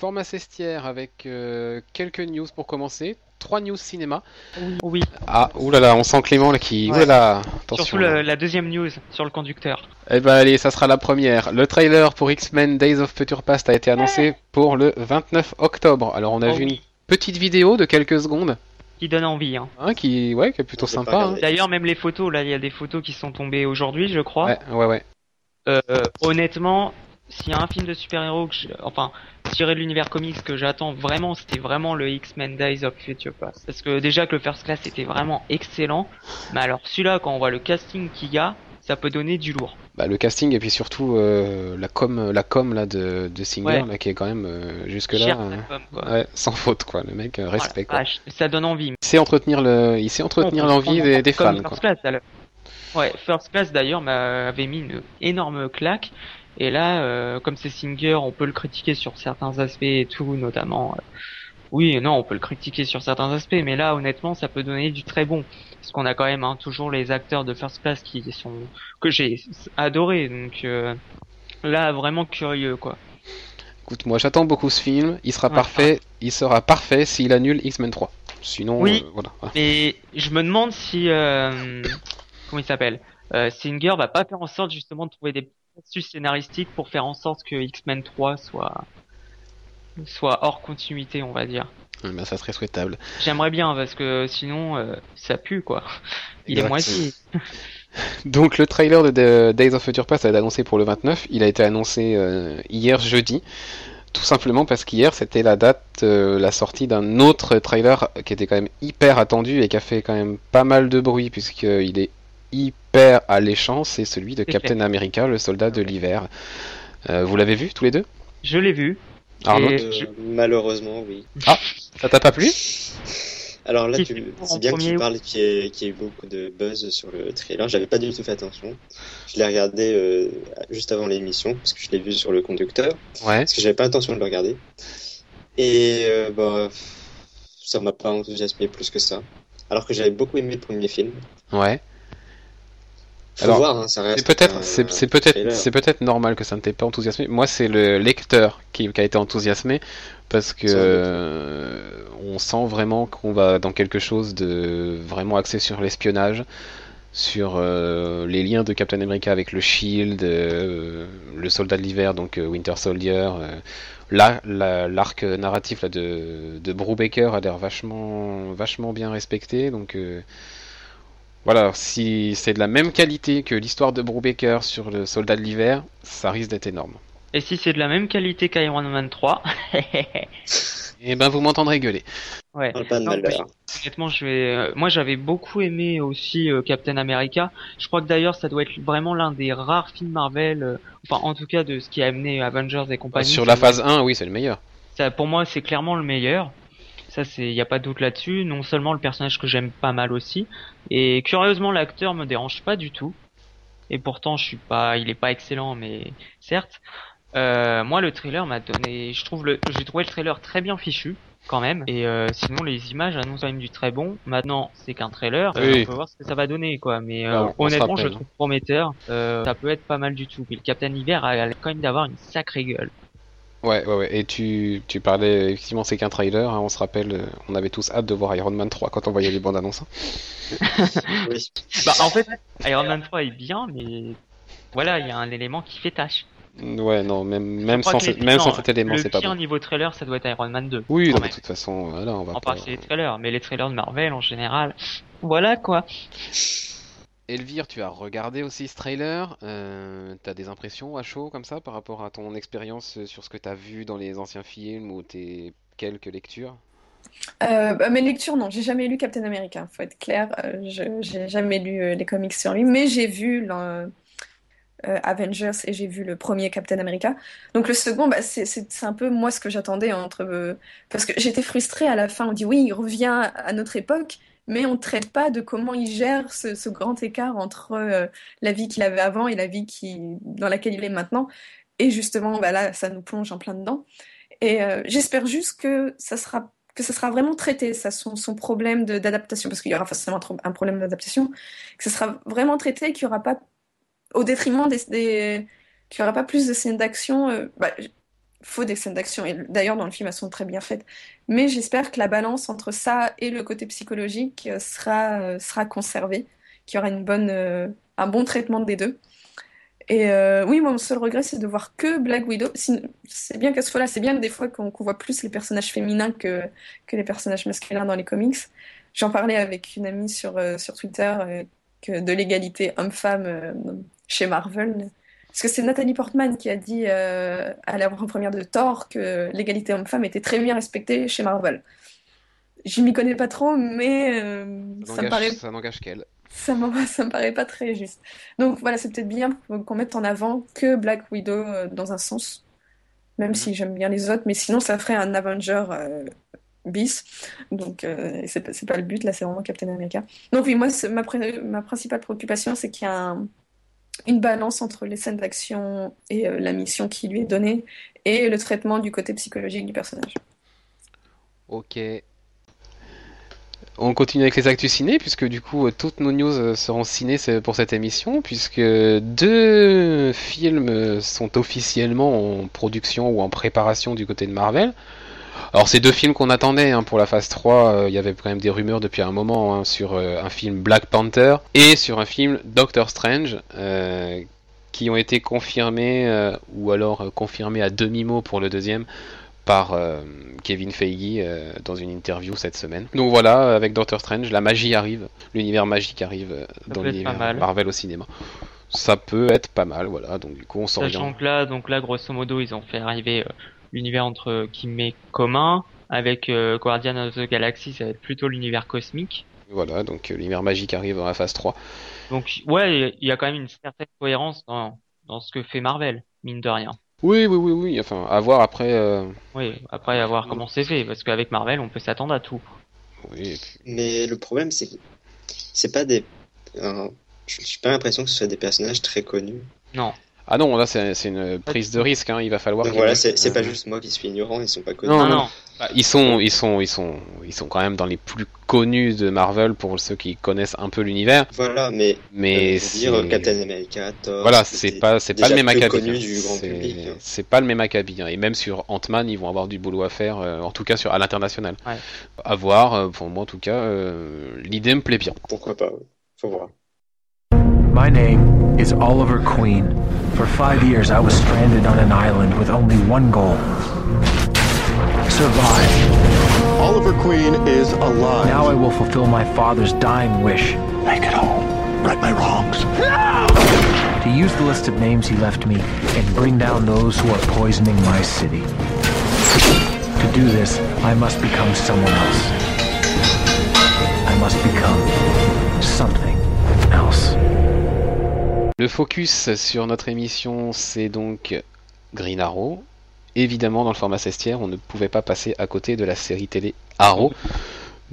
Format 16 tiers avec euh, quelques news pour commencer. Trois news cinéma. Oui. Ah, oulala, on sent Clément là qui. Ouais. Oulala, attention. Surtout le- la deuxième news sur le conducteur. Eh ben allez, ça sera la première. Le trailer pour X-Men Days of Future Past a été annoncé pour le 29 octobre. Alors on a Oh vu oui. une petite vidéo de quelques secondes, Qui donne envie. Hein. hein, qui, ouais, qui est plutôt sympa. hein. regardé. D'ailleurs, même les photos, là, il y a des photos qui sont tombées aujourd'hui, je crois. Ouais, ouais, ouais. Euh, honnêtement, s'il y a un film de super-héros que je... enfin, tiré de l'univers comics que j'attends vraiment, c'était vraiment le X-Men Days of Future Past. Parce que déjà que le First Class était vraiment excellent, mais alors celui-là, quand on voit le casting qu'il y a, ça peut donner du lourd. Bah, le casting et puis surtout euh, la com, la com là de, de Singer Ouais. là, qui est quand même euh, jusque là, com, quoi. ouais, sans faute quoi. Le mec, euh, respect quoi. vache, ça donne envie. Il sait entretenir le, il sait entretenir l'envie des, fans quoi. First Class. Ouais, First Class d'ailleurs m'avait mis une énorme claque. Et là, euh, comme c'est Singer, on peut le critiquer sur certains aspects et tout, notamment. euh, oui et non, on peut le critiquer sur certains aspects, mais là, honnêtement, ça peut donner du très bon. Parce qu'on a quand même hein, toujours les acteurs de First Class qui sont que j'ai adoré. Donc euh, là, vraiment curieux, quoi. Écoute, moi j'attends beaucoup ce film. Il sera Ouais, parfait. Il sera parfait s'il annule X-Men 3. Sinon, Oui. euh, voilà. Mais je me demande si euh, comment il s'appelle euh, Singer va pas faire en sorte justement de trouver des astuces scénaristiques pour faire en sorte que X-Men 3 soit soit hors continuité, on va dire. Ben, ça serait souhaitable. J'aimerais bien parce que sinon euh, ça pue quoi. Il est Exact. moisi. Donc le trailer de The Days of Future Past a été annoncé pour le 29. Il a été annoncé euh, hier jeudi. Tout simplement parce qu'hier c'était la date, euh, la sortie d'un autre trailer qui était quand même hyper attendu et qui a fait quand même pas mal de bruit puisqu'il est hyper alléchant, c'est celui de Captain America, le soldat de l'hiver. Euh, vous l'avez vu tous les deux? Je l'ai vu. Arnaud Euh, Malheureusement, oui. Ça t'a pas plu? Alors là, tu- c'est bien que tu parles qu'il y, ait- qu'il y ait eu beaucoup de buzz sur le trailer. J'avais pas du tout fait attention. Je l'ai regardé euh, juste avant l'émission parce que je l'ai vu sur le conducteur. Ouais. Parce que j'avais pas intention de le regarder. Et euh, bah, ça m'a pas enthousiasmé plus que ça. Alors que j'avais beaucoup aimé le premier film. Ouais. Faut Alors, hein. C'est peut-être, c'est c'est normal que ça ne t'ait pas enthousiasmé. Moi, c'est le lecteur qui, qui a été enthousiasmé parce que euh, on sent vraiment qu'on va dans quelque chose de vraiment axé sur l'espionnage, sur euh, les liens de Captain America avec le Shield, euh, le Soldat de l'hiver, donc Winter Soldier. Là, la- l'arc narratif là, de, de Brubaker a l'air vachement, vachement bien respecté, donc. Voilà, si c'est de la même qualité que l'histoire de Brubaker sur le soldat de l'hiver, ça risque d'être énorme. Et si c'est de la même qualité qu'Iron Man 3, Et ben vous m'entendrez gueuler. ouais. Parle pas de Non. Honnêtement, je vais. euh, moi, j'avais beaucoup aimé aussi euh, Captain America. Je crois que d'ailleurs, ça doit être vraiment l'un des rares films Marvel, euh, enfin, en tout cas, de ce qui a amené Avengers et compagnie. Sur la phase 1, oui, c'est le meilleur. Ça, pour moi, c'est clairement le meilleur. Ça, c'est, y a pas de doute là-dessus. Non seulement le personnage que j'aime pas mal aussi, et curieusement, l'acteur me dérange pas du tout. Et pourtant, je suis pas, il est pas excellent, mais certes. Euh, moi, le trailer m'a donné, je trouve le, j'ai trouvé le trailer très bien fichu, quand même. Et euh, sinon, les images annoncent quand même du très bon. Maintenant, c'est qu'un trailer. euh, Oui. on peut voir ce que ça va donner, quoi. Mais euh, Bah, honnêtement, je rappelle. trouve prometteur. Euh, ça peut être pas mal du tout. Puis le Captain Hiver a quand même d'avoir une sacrée gueule. Ouais, ouais, ouais. Et tu, tu parlais, effectivement, c'est qu'un trailer. hein, on se rappelle, euh, on avait tous hâte de voir Iron Man 3 quand on voyait les bandes annonces. hein. Oui. Bah, en fait, Iron Man 3 est bien, mais voilà, il y a un élément qui fait tâche. Ouais, non, même, même, sans, que ce- les- même non, sans cet élément, le c'est pas pire bon. niveau trailer, ça doit être Iron Man 2. Oui, non, de toute façon, voilà, on va En pas. part, c'est les trailers, mais les trailers de Marvel en général, voilà quoi. Elvire, tu as regardé aussi ce trailer. Euh, t'as des impressions à chaud comme ça par rapport à ton expérience euh, sur ce que t'as vu dans les anciens films ou tes quelques lectures? Euh, bah, mes lectures, non, j'ai jamais lu Captain America, faut être clair. Euh, je j'ai jamais lu les comics sur lui, mais j'ai vu Avengers et j'ai vu le premier Captain America. Donc le second, bah, c'est un peu moi ce que j'attendais entre parce que j'étais frustrée à la fin. On dit oui, il revient à notre époque, mais on ne traite pas de comment il gère ce, grand écart entre euh, la vie qu'il avait avant et la vie dans laquelle il est maintenant. Et justement, bah là, ça nous plonge en plein dedans. Et euh, j'espère juste que ça sera que ça sera vraiment traité, son, problème d'adaptation, parce qu'il y aura forcément un, problème d'adaptation, que ça sera vraiment traité qu'il n'y aura pas, au détriment des, qu'il n'y aura pas plus de scènes d'action. euh, bah, faut des scènes d'action, et d'ailleurs dans le film elles sont très bien faites. Mais j'espère que la balance entre ça et le côté psychologique euh, sera, euh, sera conservée, qu'il y aura euh, un bon traitement des deux. Et oui, mon seul regret, c'est de voir que Black Widow. C'est bien qu'à ce fois-là, c'est bien des fois qu'on voit plus les personnages féminins que, les personnages masculins dans les comics. J'en parlais avec une amie sur, sur Twitter de l'égalité homme-femme chez Marvel. Parce que c'est Nathalie Portman qui a dit euh, à la première de Thor que l'égalité homme-femme était très bien respectée chez Marvel. Je m'y connais pas trop, mais euh, Ça ça me paraît ça n'engage qu'elle. ça me, ça me paraît pas très juste. Donc voilà, c'est peut-être bien qu'on mette en avant que Black Widow euh, dans un sens, même si j'aime bien les autres, mais sinon ça ferait un Avenger bis. Donc euh, c'est pas, le but, là c'est vraiment Captain America. Donc oui, moi ma, ma principale préoccupation c'est qu'il y a un- une balance entre les scènes d'action et euh, la mission qui lui est donnée et le traitement du côté psychologique du personnage. Ok. On continue avec les actus ciné, puisque du coup, euh, toutes nos news euh, seront ciné pour cette émission, puisque deux films sont officiellement en production ou en préparation du côté de Marvel. Alors, c'est deux films qu'on attendait hein, pour la phase 3. euh, Il y avait quand même des rumeurs depuis un moment hein, sur euh, un film Black Panther et sur un film Doctor Strange, euh, qui ont été confirmés, ou alors confirmés à demi-mot pour le deuxième, par Kevin Feige dans une interview cette semaine. Donc voilà, avec Doctor Strange, la magie arrive, l'univers magique arrive dans l'univers. Marvel au cinéma. Ça peut être pas mal, voilà. Donc du coup, on Sachant s'oriente. que là, donc là, grosso modo, ils ont fait arriver euh, l'univers entre qui met commun. Avec euh, Guardian of the Galaxy, ça va être plutôt l'univers cosmique. Voilà, donc euh, l'univers magique arrive dans la phase 3. Donc ouais, il y a quand même une certaine cohérence dans, dans ce que fait Marvel, mine de rien. Oui, oui, oui, oui. Enfin, à voir après. euh, Oui, après à voir comment c'est fait, parce qu'avec Marvel, on peut s'attendre à tout. Oui, Mais le problème, c'est que c'est pas des. euh, je j'ai pas l'impression que ce soit des personnages très connus. Non. Ah non, là c'est une prise de risque. Hein. Il va falloir. Donc voilà, c'est c'est euh, pas juste moi qui suis ignorant, ils sont pas connus. Non, Non, bah, ils sont, ils sont, ils sont, ils sont quand même dans les plus connus de Marvel pour ceux qui connaissent un peu l'univers. Voilà, mais, Mais euh, dire Captain America, Thor. Voilà, c'est pas, c'est pas le même acabit. hein. C'est- hein. Pas le même acabit. hein. Et même sur Ant-Man, ils vont avoir du boulot à faire, euh, en tout cas sur à l'international. Ouais. À voir. euh, pour moi, en tout cas, euh, l'idée me plaît bien. Pourquoi pas, ouais. faut voir. My name is Oliver Queen. For five years, I was stranded on an island with only one goal survive. Oliver Queen is alive. Now I will fulfill my father's dying wish make it home. Right my wrongs. to use the list of names he left me and bring down those who are poisoning my city. To do this, I must become someone else. I must become something else. Le focus sur notre émission, c'est donc Green Arrow. Évidemment, dans le format cestière, on ne pouvait pas passer à côté de la série télé Arrow.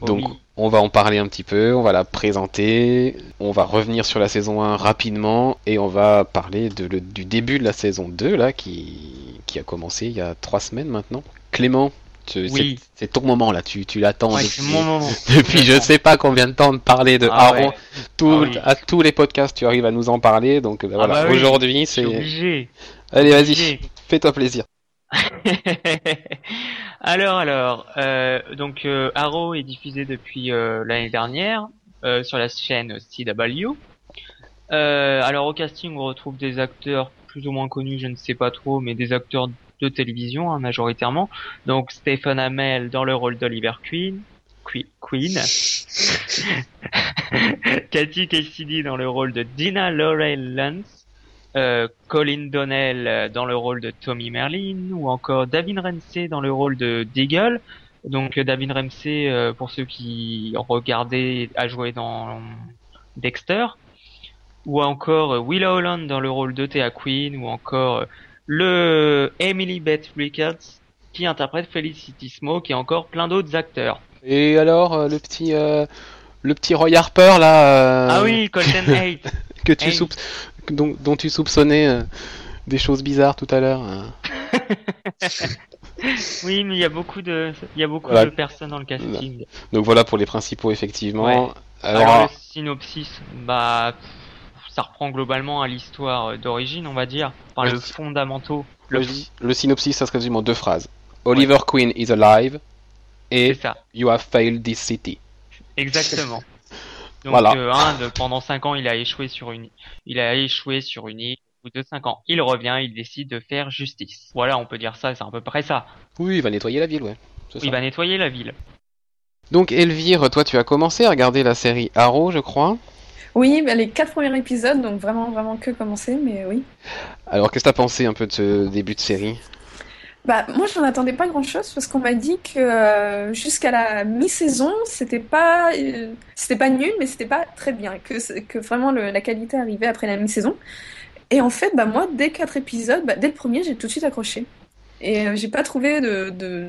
Oh Donc, oui. on va en parler un petit peu, on va la présenter, on va revenir sur la saison 1 rapidement et on va parler de, le- du début de la saison 2, là, qui, qui a commencé il y a trois semaines maintenant. Clément, Oui. c'est ton moment là, tu, tu l'attends Ouais, depuis, c'est mon moment. depuis je sais pas combien de temps de parler de Ah Arrow. ouais. Tout- Ah oui. À tous les podcasts, tu arrives à nous en parler, donc ben, Ah voilà. bah oui, Aujourd'hui, c'est. Allez, vas-y, fais-toi plaisir. alors, alors, euh, donc euh, Arrow est diffusé depuis euh, l'année dernière euh, sur la chaîne CW. Euh, alors au casting, on retrouve des acteurs plus ou moins connus, je ne sais pas trop, mais des acteurs de télévision hein, majoritairement. Donc Stephen Amell dans le rôle d'Oliver Queen, Que- Queen, Cathy Cassidy dans le rôle de Dina Laurel Lance, euh, Colin Donnell euh, dans le rôle de Tommy Merlin, ou encore Davin Ramsey dans le rôle de Deagle. Donc euh, Davin Ramsey, euh, pour ceux qui regardaient, a joué dans Dexter, ou encore Willa Holland dans le rôle de Thea Queen, ou encore le Emily Beth Rickards qui interprète Felicity Smoke et encore plein d'autres acteurs. Et alors, euh, le petit, euh, le petit Roy Harper là, euh, Ah oui, Colton Hayes. que tu dont, dont tu soupçonnais euh, des choses bizarres tout à l'heure. Oui, mais il y a beaucoup de, il y a beaucoup Voilà. de personnes dans le casting. Donc voilà pour les principaux effectivement. Ouais. Alors, Alors, le synopsis, bah, pff, ça reprend globalement à l'histoire euh, d'origine, on va dire, enfin Ouais. le fondamentaux. le, Le, le synopsis, ça se résume en deux phrases. Oliver Queen is alive et you have failed this city. exactement. Donc, Voilà. euh, de- pendant cinq ans, il a échoué sur une, il a échoué sur une île. Au bout de cinq ans, il revient, il décide de faire justice. Voilà, on peut dire ça, c'est à peu près ça. Oui, il va nettoyer la ville, ouais. Ça. Il va nettoyer la ville. Donc Elvire, toi tu as commencé à regarder la série Arrow, je crois. Oui, bah, les quatre premiers épisodes, donc vraiment, vraiment que commencer, mais oui. Alors qu'est-ce que t'as pensé un peu de ce début de série? Bah, moi, je n'en attendais pas grand-chose parce qu'on m'a dit que euh, jusqu'à la mi-saison, c'était pas, euh, c'était pas nul, mais c'était pas très bien, que, vraiment le- la qualité arrivait après la mi-saison. Et en fait, bah, moi, dès quatre épisodes, bah, dès le premier, j'ai tout de suite accroché. Et euh, j'ai pas trouvé de, de,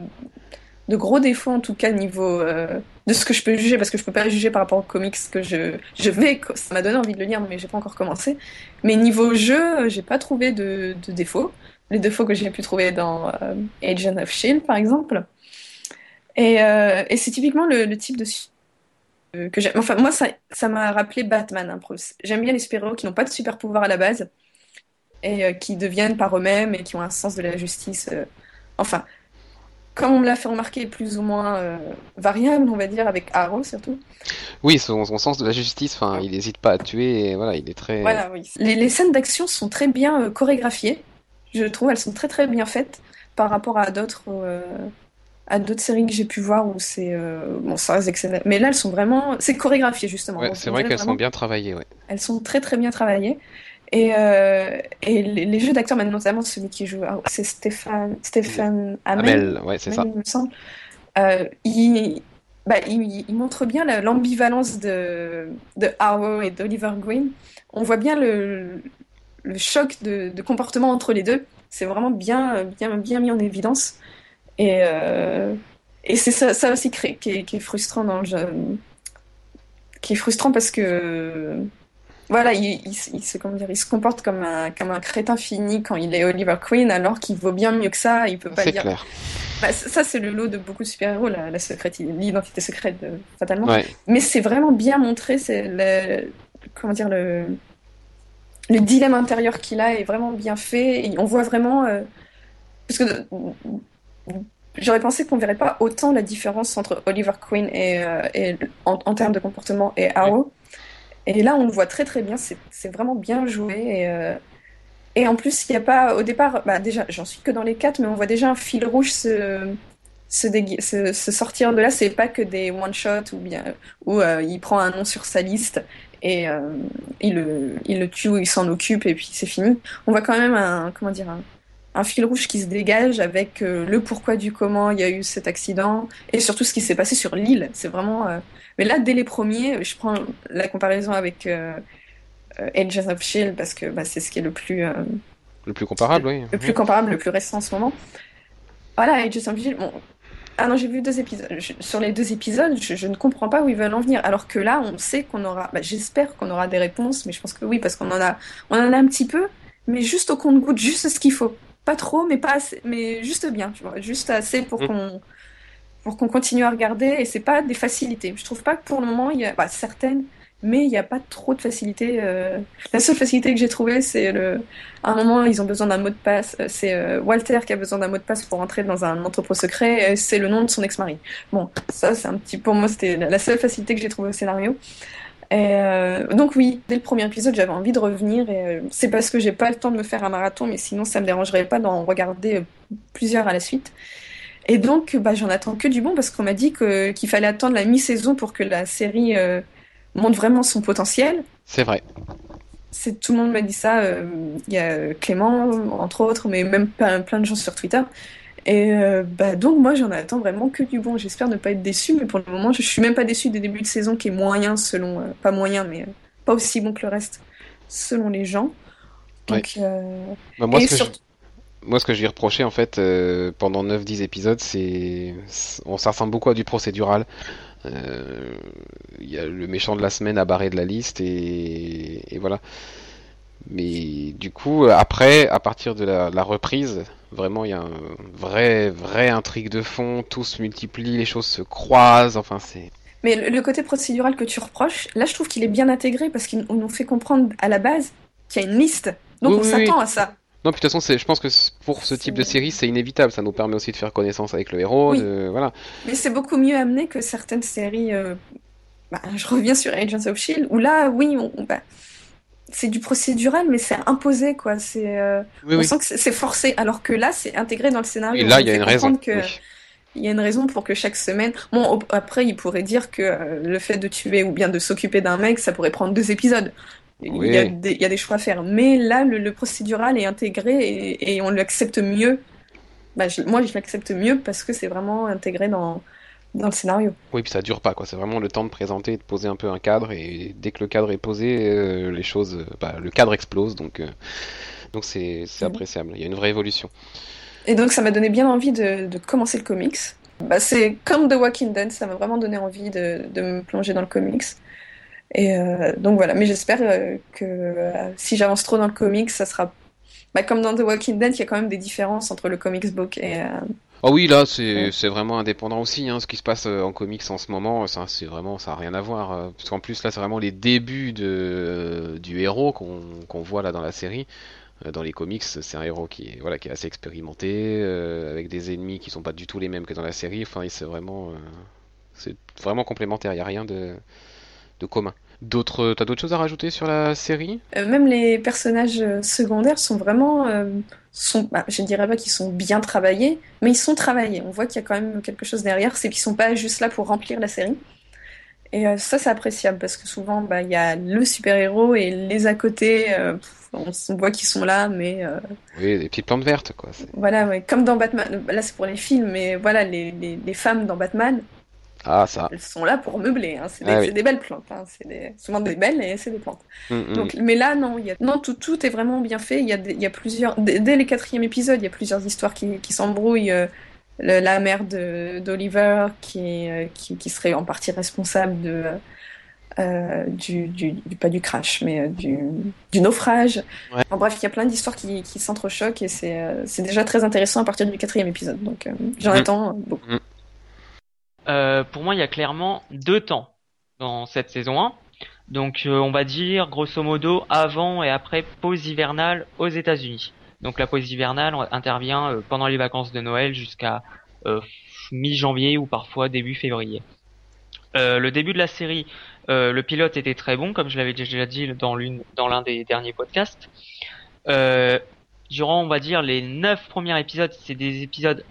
de gros défauts, en tout cas, niveau euh, de ce que je peux juger, parce que je peux pas juger par rapport aux comics que je, je vais, ça m'a donné envie de le lire, mais j'ai pas encore commencé. Mais niveau jeu, j'ai pas trouvé de, défauts les défauts que j'ai pu trouver dans euh, Agent of Shield, par exemple. Et, euh, et c'est typiquement le, type de euh, que. Enfin, moi, ça, ça m'a rappelé Batman peu. J'aime bien les super-héros qui n'ont pas de super pouvoir à la base et qui deviennent par eux-mêmes et qui ont un sens de la justice. Enfin, comme on me l'a fait remarquer, plus ou moins euh, variable, on va dire, avec Arrow surtout. Oui, son, son sens de la justice, enfin, il n'hésite pas à tuer, et voilà, il est très... Voilà, oui. Les, les scènes d'action sont très bien euh, chorégraphiées. Je trouve elles sont très très bien faites par rapport à d'autres euh, à d'autres séries que j'ai pu voir où c'est bon ça excellent. Mais là elles sont vraiment c'est chorégraphié justement. Ouais, c'est vrai qu'elles vraiment- sont bien travaillées, ouais. elles sont très très bien travaillées. Et, euh, et les, les jeux d'acteurs, notamment celui qui joue, ah, c'est Stéphane, Stéphane Hamel, Amel, ouais, c'est ça. il me semble. Euh, il, bah, il, il montre bien la- l'ambivalence de, de Arrow et d'Oliver Green. On voit bien le, le choc de, de comportement entre les deux. C'est vraiment bien, bien, bien mis en évidence. Et, euh, et c'est ça, ça aussi est- qui est frustrant dans le jeu. Qui est frustrant parce que voilà, il, comment dire, il se comporte comme un, comme un crétin fini quand il est Oliver Queen, alors qu'il vaut bien mieux que ça. Il peut pas dire. clair. Bah, ça, c'est le lot de beaucoup de super-héros, la, la secrète, l'identité secrète, de- fatalement. Ouais. Mais c'est vraiment bien montré, c'est le, comment dire, le, le dilemme intérieur qu'il a est vraiment bien fait. Et on voit vraiment, euh, parce que euh, j'aurais pensé qu'on verrait pas autant la différence entre Oliver Queen et, euh, et en, en termes de comportement et Arrow. Et là, on le voit très très bien, c'est vraiment bien joué. Et, euh, en plus, il n'y a pas, au départ, bah déjà, j'en suis que dans les quatre, mais on voit déjà un fil rouge se sortir de là. C'est pas que des one-shots ou bien où euh, il prend un nom sur sa liste et euh, il, le, il le tue ou il s'en occupe et puis c'est fini. On voit quand même un, comment dire, un, un fil rouge qui se dégage avec euh, le pourquoi du comment il y a eu cet accident et surtout ce qui s'est passé sur l'île. C'est vraiment. euh, Mais là, dès les premiers, je prends la comparaison avec euh, Agents of Shield parce que bah, c'est ce qui est le plus. Le plus comparable, oui. le plus comparable, le plus récent en ce moment. Voilà, Agents of Shield, bon. Ah non, j'ai vu deux épisodes. Je- sur les deux épisodes, je, je ne comprends pas où ils veulent en venir. Alors que là, on sait qu'on aura. bah, J'espère qu'on aura des réponses, mais je pense que oui, parce qu'on en a, on en a un petit peu, mais juste au compte-goutte, juste ce qu'il faut. Pas trop, mais pas assez, mais juste bien, tu vois, juste assez pour Mm. qu'on pour qu'on continue à regarder. Et c'est pas des facilités. Je trouve pas que pour le moment, il y a bah, certaines, mais il n'y a pas trop de facilité. euh. La seule facilité que j'ai trouvée, c'est le. À un moment, ils ont besoin d'un mot de passe. Euh, C'est euh, Walter qui a besoin d'un mot de passe pour entrer dans un entrepôt secret. et C'est le nom de son ex-mari. Bon, ça, c'est un petit. Pour moi, c'était la seule facilité que j'ai trouvée au scénario. Euh, donc oui, dès le premier épisode, j'avais envie de revenir. Et euh, c'est parce que j'ai pas le temps de me faire un marathon, mais sinon, ça me dérangerait pas d'en regarder euh, plusieurs à la suite. Et donc, bah, j'en attends que du bon parce qu'on m'a dit que qu'il fallait attendre la mi-saison pour que la série euh, montre vraiment son potentiel. C'est vrai. C'est tout le monde m'a dit ça. Il y a Clément, entre autres, mais même plein, plein de gens sur Twitter. Et euh, bah donc moi j'en attends vraiment que du bon. J'espère ne pas être déçu, mais pour le moment je suis même pas déçu des débuts de saison qui est moyen selon, euh, pas moyen, mais euh, pas aussi bon que le reste selon les gens. Donc Bah, moi, ce que je- surtout- Moi, ce que je lui reprochais, en fait, pendant 9-10 épisodes, c'est. On, ça ressemble beaucoup à du procédural. Il y a le méchant de la semaine à barrer de la liste, et, et voilà. Mais du coup, après, à partir de la, la reprise, vraiment, il y a un vrai, vrai intrigue de fond, tout se multiplie, les choses se croisent, enfin, c'est. Mais le, le côté procédural que tu reproches, là je trouve qu'il est bien intégré parce qu'on nous fait comprendre à la base qu'il y a une liste. Donc Oui, on oui, s'attend oui. à ça. Non, puis de toute façon, je pense que pour ce type de série, c'est inévitable. Ça nous permet aussi de faire connaissance avec le héros. De- Voilà. Mais c'est beaucoup mieux amené que certaines séries. euh, bah, je reviens sur Agents of Shield où là, oui, on, on- bah, c'est du procédural, mais c'est imposé quoi. C'est, euh, Oui, on oui. sent que c'est forcé, alors que là, c'est intégré dans le scénario. Et là, il y a une raison. comprendre que oui. il y a une raison pour que chaque semaine. Bon, après, il pourrait dire que euh, le fait de tuer ou bien de s'occuper d'un mec, ça pourrait prendre deux épisodes. Il y a des, il y a des choix à faire. Mais là, le, le procédural est intégré et, et on l'accepte mieux. Bah, je- moi, je l'accepte mieux parce que c'est vraiment intégré dans, dans le scénario. Oui, puis ça dure pas, quoi. C'est vraiment le temps de présenter et de poser un peu un cadre. Et dès que le cadre est posé, euh, les choses, euh, bah, le cadre explose. Donc, euh, donc c'est Mhm. appréciable. Il y a une vraie évolution. Et donc, ça m'a donné bien envie de, de commencer le comics. Bah, c'est comme The Walking Dead, ça m'a vraiment donné envie de, de me plonger dans le comics. Et euh, donc voilà, mais j'espère que si j'avance trop dans le comics, ça sera bah, comme dans The Walking Dead, il y a quand même des différences entre le comics book et, euh, Ah oui, là, c'est Ouais. vraiment indépendant aussi. Hein, ce qui se passe euh, en comics en ce moment, ça, c'est vraiment, ça a rien à voir. euh, Parce qu'en plus, là, c'est vraiment les débuts de, du héros qu'on qu'on voit là dans la série. Euh, Dans les comics, c'est un héros qui est, voilà, qui est assez expérimenté, euh, avec des ennemis qui sont pas du tout les mêmes que dans la série. Enfin, c'est vraiment, euh, c'est vraiment complémentaire. Il y a rien de, de commun. D'autres, t'as d'autres choses à rajouter sur la série? Euh, même les personnages euh, secondaires sont vraiment, euh, sont, bah, je ne dirais pas qu'ils sont bien travaillés, mais ils sont travaillés. On voit qu'il y a quand même quelque chose derrière, c'est qu'ils sont pas juste là pour remplir la série. Et euh, ça, c'est appréciable parce que souvent, bah, il y a le super-héros et les à côté, on, voit qu'ils sont là, mais Oui, des petites plantes vertes, quoi. voilà, ouais, comme dans Batman. Là, c'est pour les films, mais voilà, les, les, les femmes dans Batman, Ah, ça. elles sont là pour meubler. Hein. C'est des, Ah oui. c'est des belles plantes. Hein. C'est des, souvent des belles et c'est des plantes. Mm, mm. Donc, mais là, non, il y a, non tout, tout est vraiment bien fait. Il y a, des- y a plusieurs, dès, dès les quatrièmes épisodes, il y a plusieurs histoires qui, qui s'embrouillent. Euh, le- la mère d'Oliver qui, euh, qui, qui serait en partie responsable de, euh, du, pas du crash, mais du, du naufrage. Ouais. En bref, il y a plein d'histoires qui, qui s'entrechoquent et c'est déjà très intéressant à partir du quatrième épisode. Donc, euh, j'en Mhm. attends beaucoup. Euh, pour moi, il y a clairement deux temps dans cette saison 1. Donc, euh, on va dire grosso modo avant et après pause hivernale aux États-Unis. Donc, la pause hivernale intervient euh, pendant les vacances de Noël jusqu'à mi-janvier ou parfois début février. Le début de la série, le pilote était très bon, comme je l'avais déjà dit dans l'un des derniers podcasts. Durant, on va dire, les neuf premiers épisodes, c'est des épisodes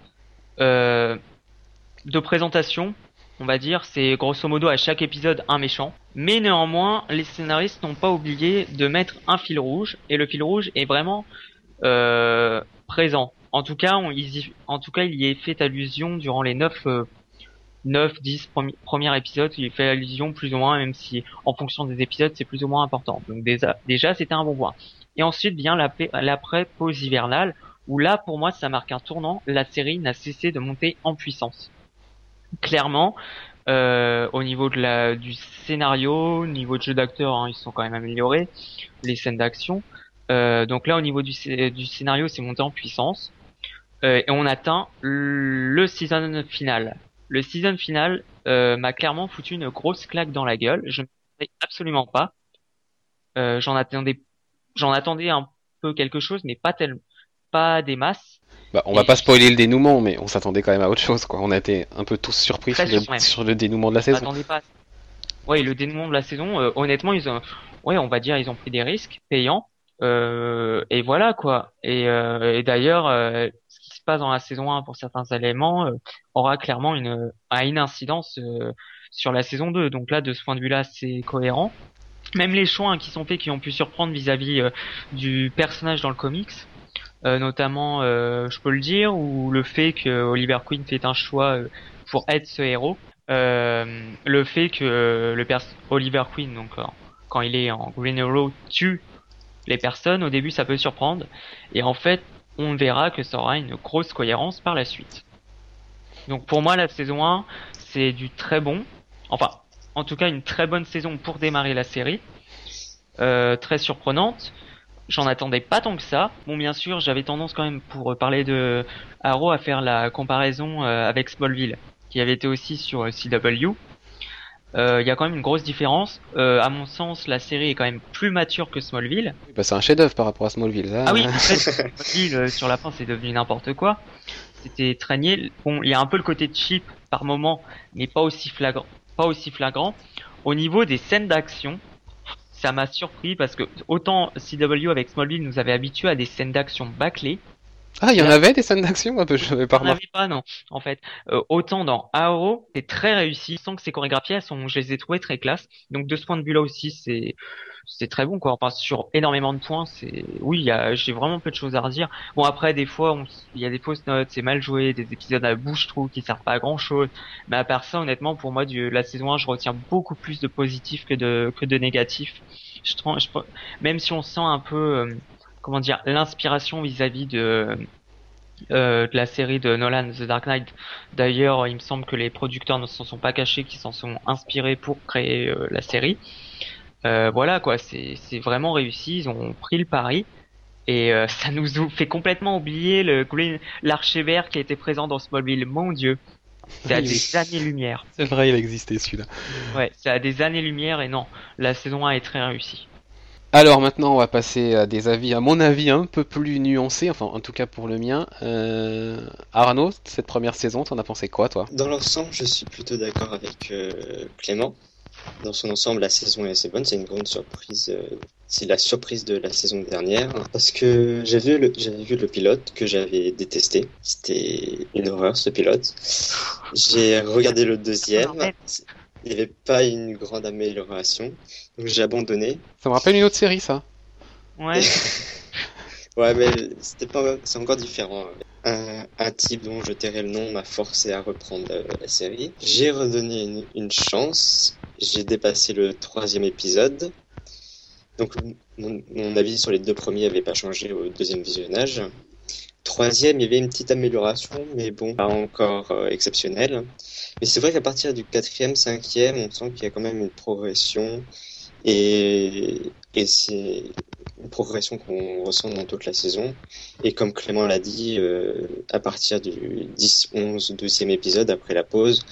de présentation, on va dire, c'est grosso modo à chaque épisode un méchant. Mais néanmoins, les scénaristes n'ont pas oublié de mettre un fil rouge, et le fil rouge est vraiment euh, présent. En tout cas, en tout cas, il y est fait allusion durant les 9, euh, 9 10 premi- premiers épisodes, il fait allusion plus ou moins, même si en fonction des épisodes, c'est plus ou moins important. Donc déjà, déjà c'était un bon point. Et ensuite vient l'après- l'après-pause hivernale, où là, pour moi, ça marque un tournant. La série n'a cessé de monter en puissance. Clairement, euh, au niveau de la, du scénario, au niveau de jeu d'acteurs, hein, ils sont quand même améliorés. Les scènes d'action. Euh, donc là, au niveau du, du scénario, c'est monté en puissance. Euh, et on atteint le season final. Le season final euh, m'a clairement foutu une grosse claque dans la gueule. Je ne savais absolument pas. Euh, j'en attendais, j'en attendais un peu quelque chose, mais pas tellement, pas des masses. Bah, on va pas spoiler le dénouement, mais on s'attendait quand même à autre chose, quoi. On a été un peu tous surpris sur le, sur dénouement de la saison. pas. Ouais, le dénouement de la saison, euh, honnêtement, ils ont, ouais, on va dire, ils ont pris des risques payants. Euh, et voilà quoi. Et, euh, et d'ailleurs, ce qui se passe dans la saison 1 pour certains éléments aura clairement une, a une incidence sur la saison 2. Donc là, de ce point de vue-là, c'est cohérent. Même les choix hein, qui sont faits, qui ont pu surprendre vis-à-vis euh, du personnage dans le comics, notamment, euh, je peux le dire, ou le fait que Oliver Queen fait un choix euh, pour être ce héros. Euh, le fait que euh, le pers Oliver Queen, donc euh, quand il est en Green Arrow, tue les personnes, au début ça peut surprendre, et en fait on verra que ça aura une grosse cohérence par la suite. Donc pour moi la saison 1 c'est du très bon, enfin en tout cas une très bonne saison pour démarrer la série, Euh, très surprenante. J'en attendais pas tant que ça. Bon, bien sûr, j'avais tendance quand même pour euh, parler de Arrow à faire la comparaison euh, avec Smallville, qui avait été aussi sur euh, CW. Euh, Il y a quand même une grosse différence. Euh, à mon sens, la série est quand même plus mature que Smallville. Bah, c'est un chef-d'œuvre par rapport à Smallville. Ça, Ah oui, en fait, Smallville, euh, sur la fin, c'est devenu n'importe quoi. C'était traîné. Bon, il y a un peu le côté cheap par moment, mais pas aussi flagrant. Pas aussi flagrant. Au niveau des scènes d'action, ça m'a surpris parce que autant CW avec Smallville nous avait habitués à des scènes d'action bâclées, Ah, il y en Là- avait des scènes d'action un peu, je n'avais pas remarqué. pas non. En fait, Euh, autant dans Arrow, c'est très réussi, sans que ses chorégraphies, elles sont, je les ai trouvées très classe. Donc de ce point de vue-là aussi, c'est c'est très bon quoi. Enfin sur énormément de points, c'est oui, j'ai vraiment peu de choses à redire. Bon après des fois, il y a des fausses notes, c'est mal joué, des épisodes à bouche je trouve qui servent pas à grand chose. Mais à part ça, honnêtement, pour moi, du, la saison 1, je retiens beaucoup plus de positifs que de que de négatifs. Je, je, même si on sent un peu euh, comment dire l'inspiration vis-à-vis de euh, de la série de Nolan The Dark Knight. D'ailleurs, il me semble que les producteurs ne s'en sont pas cachés, qu'ils s'en sont inspirés pour créer euh, la série. Euh, voilà quoi, c'est c'est vraiment réussi. Ils ont pris le pari et euh, ça nous ou- fait complètement oublier le Green l'archevêque qui était présent dans Smallville. Mon Dieu, c'est à des années-lumière. C'est vrai, il existait celui-là. Ouais, c'est à des années-lumière et non, la saison 1 est très réussie. Alors maintenant, on va passer à des avis, à mon avis, un peu plus nuancés, enfin en tout cas pour le mien. Euh... Arnaud, cette première saison, t'en as pensé quoi, toi? Dans l'ensemble, je suis plutôt d'accord avec euh, Clément. Dans son ensemble, la saison est assez bonne. C'est une grande surprise. euh, c'est la surprise de la saison dernière. Parce que j'avais vu le, j'avais vu le pilote que j'avais détesté. C'était une horreur, ce pilote. J'ai regardé le deuxième. il n'y avait pas une grande amélioration, donc j'ai abandonné. Ça me rappelle une autre série, ça. Ouais. Ouais, mais c'était pas, c'est encore différent. Un, un type dont je tairai le nom m'a forcé à reprendre la, la série. J'ai redonné une, une chance. J'ai dépassé le troisième épisode. Donc mon, avis sur les deux premiers avait pas changé au deuxième visionnage. Troisième, il y avait une petite amélioration, mais bon, pas encore euh, exceptionnelle. Mais c'est vrai qu'à partir du quatrième, cinquième, on sent qu'il y a quand même une progression. Et, et c'est une progression qu'on ressent dans toute la saison. Et comme Clément l'a dit, euh, à partir du 10, 11, 12e épisode, après la pause,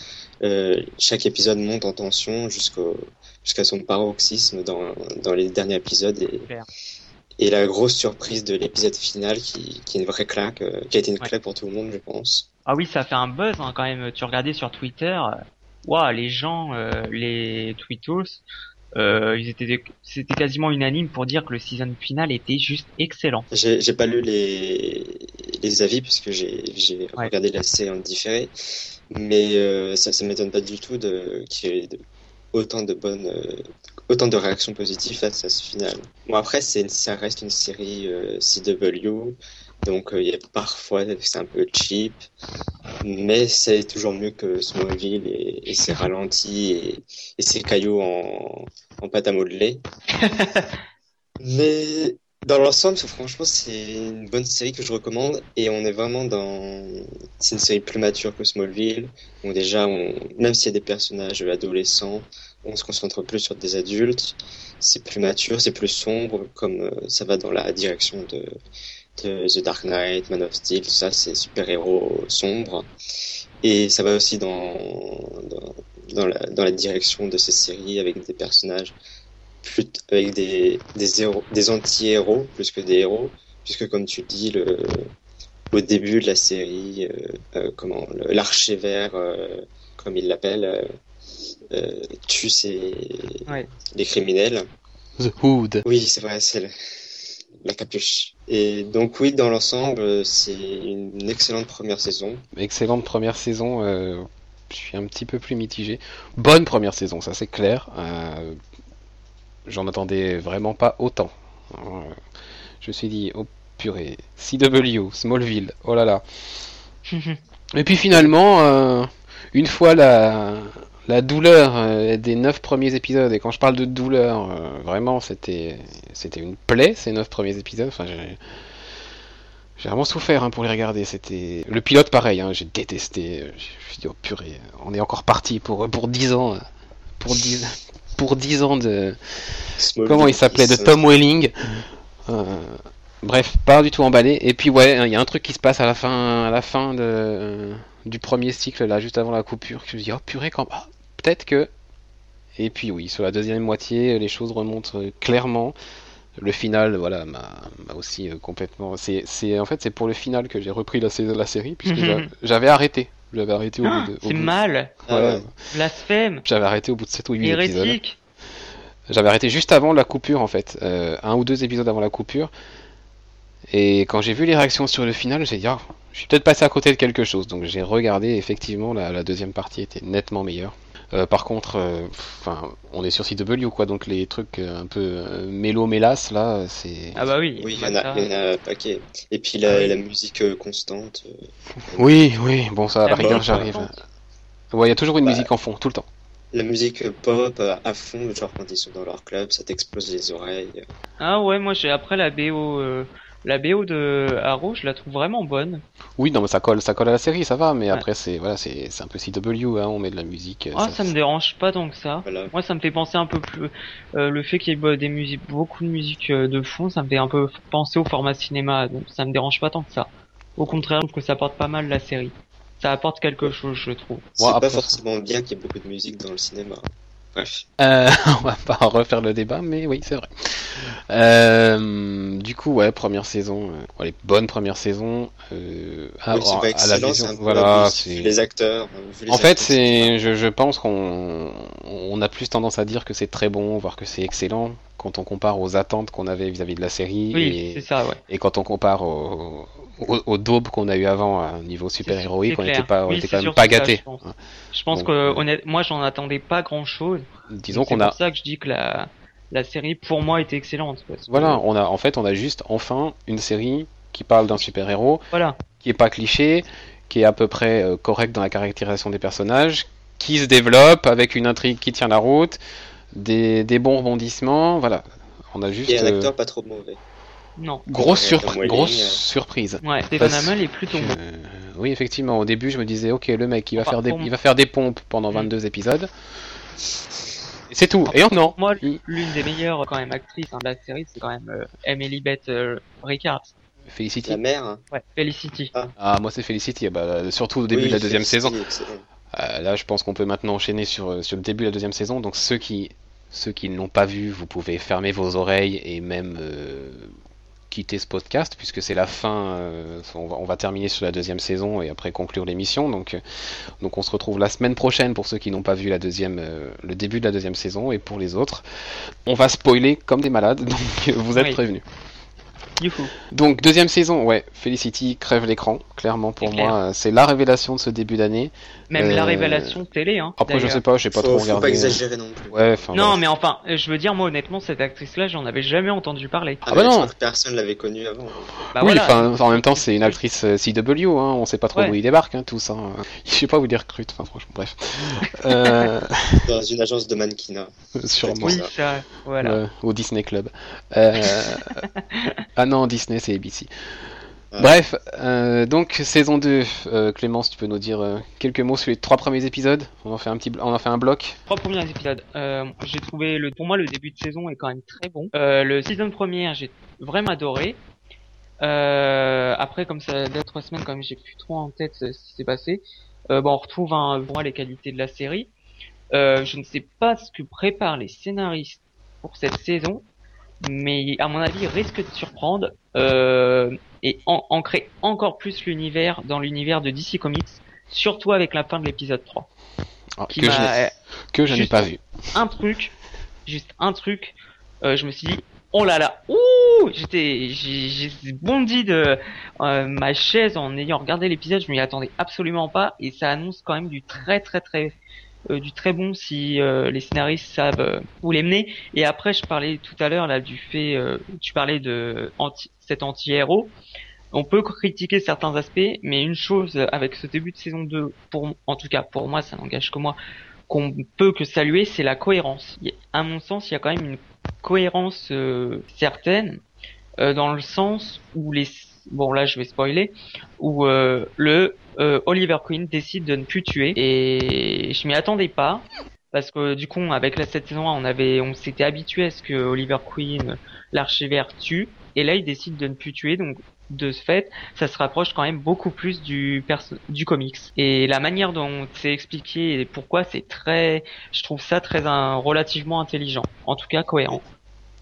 euh, chaque épisode monte en tension jusqu'au jusqu'à son paroxysme dans, dans les derniers épisodes. Et, et la grosse surprise de l'épisode final qui, qui est une vraie claque, euh, qui a été une Ouais. claque pour tout le monde, je pense. Ah oui, ça a fait un buzz hein, quand même. Tu regardais sur Twitter, euh, waouh, les gens, euh, les tweetos, euh, ils étaient, c'était quasiment unanime pour dire que le season final était juste excellent. J'ai j'ai pas lu les, les avis puisque j'ai j'ai Ouais. regardé la série en différé, mais euh, ça, ça m'étonne pas du tout de qu'il y ait de- autant de bonnes, euh, autant de réactions positives face à ce final. Bon après c'est une- ça reste une série euh, CW, donc euh, il y a parfois c'est un peu cheap, mais c'est toujours mieux que Smallville et, et ses ralentis et, et ses cailloux en, en pâte à modeler. Mais dans l'ensemble, franchement, c'est une bonne série que je recommande et on est vraiment dans. C'est une série plus mature que Smallville. où déjà, on... même s'il y a des personnages adolescents, on se concentre plus sur des adultes. C'est plus mature, c'est plus sombre, comme euh, ça va dans la direction de, The Dark Knight, Man of Steel, tout ça, c'est super-héros sombres. Et ça va aussi dans, dans, dans la, dans la direction de ces séries avec des personnages plus avec des des héros, des anti-héros plus que des héros, puisque comme tu dis le au début de la série, euh, euh, comment le- l'archer vert, euh, comme il l'appelle, euh, tue ses Ouais. les criminels. The Hood. Oui, c'est vrai, c'est le- la capuche. Et donc oui, dans l'ensemble, c'est une excellente première saison. Excellente première saison. euh, je suis un petit peu plus mitigé. Bonne première saison, ça c'est clair. Euh, J'en attendais vraiment pas autant. Euh, je me suis dit, oh purée, CW, Smallville, oh là là. Et puis finalement, euh, une fois la, la douleur euh, des neuf premiers épisodes, et quand je parle de douleur, euh, vraiment c'était c'était une plaie ces neuf premiers épisodes. Enfin, j'ai vraiment souffert hein, pour les regarder. C'était le pilote pareil, hein, j'ai détesté. Je me suis dit oh purée, on est encore parti pour pour 10 ans, pour 10 pour 10 ans de Smallville, comment il s'appelait de Tom Welling. Euh, bref, pas du tout emballé. Et puis ouais, il y a un truc qui se passe à la fin, à la fin de, du premier cycle là, juste avant la coupure, que je me dis oh purée quand ah, peut-être que. Et puis oui, sur la deuxième moitié, les choses remontent euh, clairement. Le final, voilà, m'a aussi euh, complètement. C'est, en fait c'est pour le final que j'ai repris la, série puisque j'a- j'avais arrêté. J'avais arrêté au bout de. C'est mal, Ah Ouais, blasphème, J'avais arrêté au bout de 7 ou 8 épisodes. J'avais arrêté juste avant la coupure en fait, euh, un ou deux épisodes avant la coupure. Et quand j'ai vu les réactions sur le final, j'ai dit ah, je suis peut-être passé à côté de quelque chose. Donc j'ai regardé, effectivement la, la deuxième partie était nettement meilleure. Euh, par contre, euh, enfin, on est sur CW quoi, donc les trucs euh, un peu euh, mélo mélas là, c'est. Ah bah oui. Oui, il y, en a, ça. il y en a un paquet. Et puis la, Ah oui. la musique euh, constante. euh, Oui, oui, bon ça à la rigueur j'arrive. Ouais, il y a toujours une Bah, musique en fond, tout le temps. La musique pop euh, à fond, genre quand ils sont dans leur club, ça t'explose les oreilles. Ah ouais, moi j'ai après la BO, euh, la BO de Arrow, je la trouve vraiment bonne. Oui, non mais ça colle, ça colle à la série, ça va. Mais Ouais. après c'est voilà, c'est c'est un peu CW, hein, on met de la musique. Ah, ça me dérange pas tant que ça. Voilà. Moi, ça me fait penser un peu plus euh, le fait qu'il y ait bah, des musiques, beaucoup de musique euh, de fond, ça me fait un peu penser au format cinéma, donc ça me dérange pas tant que ça. Au contraire, je trouve que ça apporte pas mal la série. Ça apporte quelque chose, je trouve. C'est Bon, pas après- forcément bien qu'il y ait beaucoup de musique dans le cinéma. Euh, on va pas refaire le débat, mais oui, c'est vrai. Euh, du coup, ouais, première saison, euh, allez, bonne première saison. Euh, à, Oui, c'est pas à la excellent, vision, c'est un peu voilà, vu les acteurs. euh, vu les En fait, c'est, je, je pense qu'on on a plus tendance à dire que c'est très bon, voire que c'est excellent, quand on compare aux attentes qu'on avait vis-à-vis de la série Oui, et, c'est ça, ouais. et quand on compare au, au, au daube qu'on a eu avant à un niveau super héroïque, C'est on clair. était pas, on Oui, était c'est quand même pas ça, gâtés. je pense. Hein. Je pense Donc, que euh, honnête, moi j'en attendais pas grand chose. Disons qu'on C'est a, pour ça que je dis que la la série pour moi était excellente. parce que- voilà, on a, en fait, on a juste enfin une série qui parle d'un super héros, Voilà. qui est pas cliché, qui est à peu près euh, correct dans la caractérisation des personnages, qui se développe avec une intrigue qui tient la route, des, des bons rebondissements, voilà. On a juste Et un euh, acteur pas trop mauvais. Non. grosse, surpri- euh. surprise. Ouais. Parce Hamel est plutôt bon. Euh, oui, effectivement, au début, je me disais, ok, le mec, il va, Enfin, faire, des, il moi- va faire des pompes pendant Mm. 22 épisodes. Et c'est tout. Et non. Pour moi, l'une des meilleures quand même actrices hein, de la série, c'est quand même euh, Emily Beth euh, Rickards. Felicity. La mère. hein. Ouais. Felicity. Ah, moi, c'est Felicity. Ah Bah, surtout au début Oui, de la deuxième Felicity, saison. excellent. Euh, là, je pense qu'on peut maintenant enchaîner sur, sur le début de la deuxième saison. Donc, ceux qui, ceux qui ne l'ont pas vu, vous pouvez fermer vos oreilles et même euh, quitter ce podcast, puisque c'est la fin. euh, on, va, on va terminer sur la deuxième saison et après conclure l'émission. Donc, euh, donc, on se retrouve la semaine prochaine pour ceux qui n'ont pas vu la deuxième, euh, le début de la deuxième saison. Et pour les autres, on va spoiler comme des malades. Donc, vous êtes Oui. prévenus. Youhou. Donc deuxième saison, ouais, Felicity crève l'écran, clairement pour moi, c'est la révélation de ce début d'année. Même la Euh, révélation télé. Hein, Après je sais pas, j'ai pas faut, trop faut regardé. pas exagérer non plus. Ouais. Non, mais enfin, je veux dire, moi honnêtement, cette actrice-là, j'en avais jamais entendu parler. Ah bah non. personne l'avait connue avant. Bah oui, voilà. enfin, en même temps, c'est une actrice euh, CW, hein, on sait pas trop Ouais. d'où il débarque, hein, tous. Hein. Je sais pas où il les recrute, enfin, franchement, bref. Euh, Dans une agence de mannequinat. sûrement. Oui, ça. ça, voilà. Euh, au Disney Club. Euh, ah non, Disney, c'est ABC. Bref, euh, donc saison 2, euh, Clémence, tu peux nous dire euh, quelques mots sur les trois premiers épisodes On en fait un petit, bl- on en fait un bloc. Trois premiers épisodes. Euh, j'ai trouvé le, pour moi, le début de saison est quand même très bon. Euh, le season première, j'ai vraiment adoré. Euh, après, comme ça date trois semaines, quand même, j'ai plus trop en tête ce qui s'est passé. Euh, bon, on retrouve pour moi les qualités de la série. Euh, je ne sais pas ce que préparent les scénaristes pour cette saison, mais à mon avis, ils risquent de surprendre euh, et en- ancrer encore plus l'univers dans l'univers de DC Comics, surtout avec la fin de l'épisode 3. Alors, Qui que, je que n'ai pas vu. un truc, juste un truc, euh, je me suis dit, oh là là, ouh, j'étais, j'ai bondi de euh, ma chaise en ayant regardé l'épisode, je m'y attendais absolument pas, et ça annonce quand même du très très très, euh, du très bon si euh, les scénaristes savent euh, où les mener. Et après, je parlais tout à l'heure là du fait, euh, tu parlais de anti, cet anti-héros. On peut critiquer certains aspects, mais une chose avec ce début de saison 2, pour, en tout cas pour moi, ça n'engage que moi, qu'on peut que saluer, c'est la cohérence. À mon sens, il y a quand même une cohérence euh, certaine, euh, dans le sens où les... Bon là, je vais spoiler, où euh, le euh, Oliver Queen décide de ne plus tuer, et je m'y attendais pas, parce que du coup, avec la cette saison 1, on avait, on s'était habitué à ce que Oliver Queen, l'archivère, tue, et là, il décide de ne plus tuer, donc de ce fait, ça se rapproche quand même beaucoup plus du perso du comics. Et la manière dont c'est expliqué et pourquoi c'est très, je trouve ça très un, relativement intelligent. En tout cas, cohérent.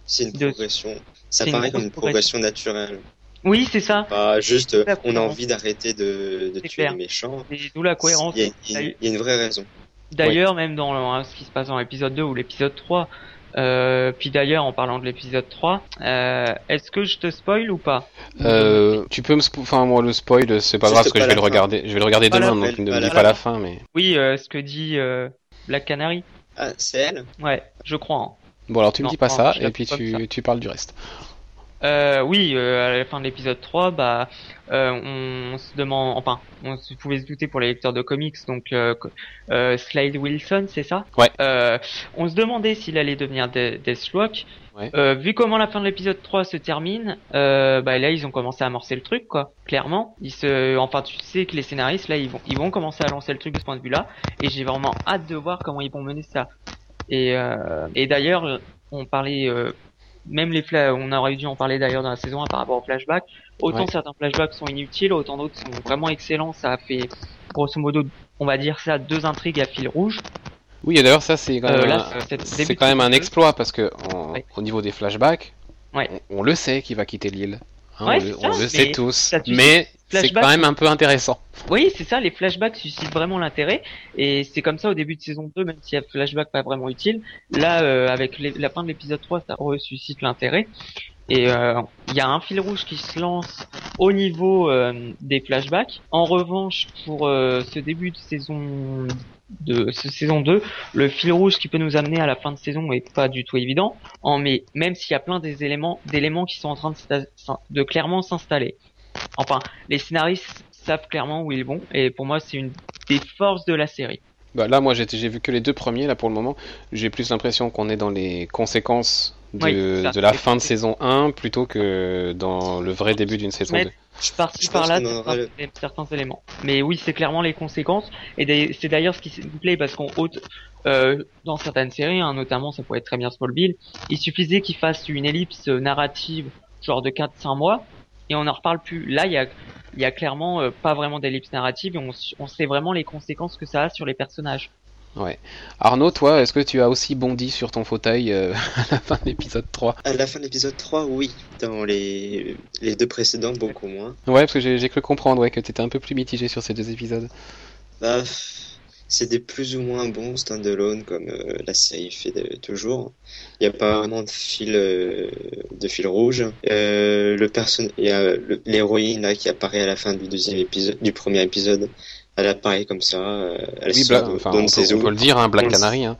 C'est une De- progression. Ça c'est une paraît comme une progression naturelle. Oui, c'est ça. Pas juste, euh, on a envie d'arrêter de, tuer clair. les méchants. Et d'où la cohérence. Il y, a, il y a- il y a une vraie raison. D'ailleurs, même dans le- ce qui se passe dans l'épisode 2 ou l'épisode 3, euh, puis d'ailleurs, en parlant de l'épisode 3, euh, est-ce que je te spoil ou pas? Euh, tu peux me, spo- enfin moi le spoil, c'est pas Juste grave parce que je vais le fin. regarder, je vais le regarder Pas demain, donc ne me dis pas la fin. mais Oui, euh, ce que dit euh, Black Canary. Ah, c'est elle? Ouais, je crois. hein. bon alors tu me Non, dis pas non, ça et puis tu parles du reste. Euh, oui, euh, à la fin de l'épisode 3, bah, euh, on se demande, enfin, on se pouvait se douter pour les lecteurs de comics, donc euh, euh, Slade Wilson, c'est ça? Ouais. Euh, on se demandait s'il allait devenir De- Deathstroke. Ouais. Euh, vu comment la fin de l'épisode 3 se termine, euh, bah là ils ont commencé à amorcer le truc, quoi. Clairement, ils se, enfin, tu sais que les scénaristes là, ils vont, ils vont commencer à lancer le truc de ce point de vue-là, et j'ai vraiment hâte de voir comment ils vont mener ça. Et, euh, et d'ailleurs, on parlait euh, même les on aurait dû en parler d'ailleurs dans la saison 1 par rapport aux flashbacks. Autant Ouais. certains flashbacks sont inutiles, autant d'autres sont vraiment excellents. Ça a fait, grosso modo, on va dire ça, deux intrigues à fil rouge. Oui et d'ailleurs ça c'est quand Euh, même, là, un- c'est- quand même un exploit parce que Ouais. au niveau des flashbacks, Ouais. on, on le sait qu'il va quitter l'île. Hein, on le, ça, on le mais sait tous, ça c'est quand même un peu intéressant. Oui, c'est ça, les flashbacks suscitent vraiment l'intérêt. Et c'est comme ça au début de saison 2, même s'il y a flashback pas vraiment utile. Là, euh, avec les- la fin de l'épisode 3, ça ressuscite l'intérêt. Et euh, il y a un fil rouge qui se lance au niveau euh, des flashbacks. En revanche, pour ce début de saison de ce saison 2, le fil rouge qui peut nous amener à la fin de saison est pas du tout évident. En mais même s'il y a plein des éléments d'éléments qui sont en train de clairement s'installer. Enfin, les scénaristes savent clairement où ils vont et pour moi c'est une des forces de la série. Bah, là, moi, j'ai vu que les deux premiers, là, pour le moment. J'ai plus l'impression qu'on est dans les conséquences de, Oui, c'est ça. de la fin de saison 1 plutôt que dans le vrai début d'une saison Mais- 2. Je suis parti par là de certains- éléments. Mais oui, c'est clairement les conséquences. Et c'est d'ailleurs ce qui me plaît parce qu'on haute euh, dans certaines séries, hein, notamment ça pourrait être très bien Smallville, il suffisait qu'ils fassent une ellipse narrative genre de 4-5 mois et on n'en reparle plus. Là, il y a, y a clairement euh, pas vraiment d'ellipse narrative et on, s- on sait vraiment les conséquences que ça a sur les personnages. Ouais. Arnaud, toi, est-ce que tu as aussi bondi sur ton fauteuil euh, à la fin de l'épisode 3 À la fin de l'épisode 3, oui. Dans les, les deux précédents, beaucoup moins. Ouais, parce que j'ai cru comprendre ouais, que tu étais un peu plus mitigé sur ces deux épisodes. Bah, c'est des plus ou moins bons stand-alone comme euh, la série fait de- toujours. Il n'y a pas vraiment de fil, euh, de fil rouge. Euh, le person... Il y a l'héroïne là qui apparaît à la fin du deuxième épisode, du premier épisode. Elle apparaît comme ça. euh, elle Oui, sort Bla- enfin, on, ne peut, on peut le dire, hein, Black Canary. Hein.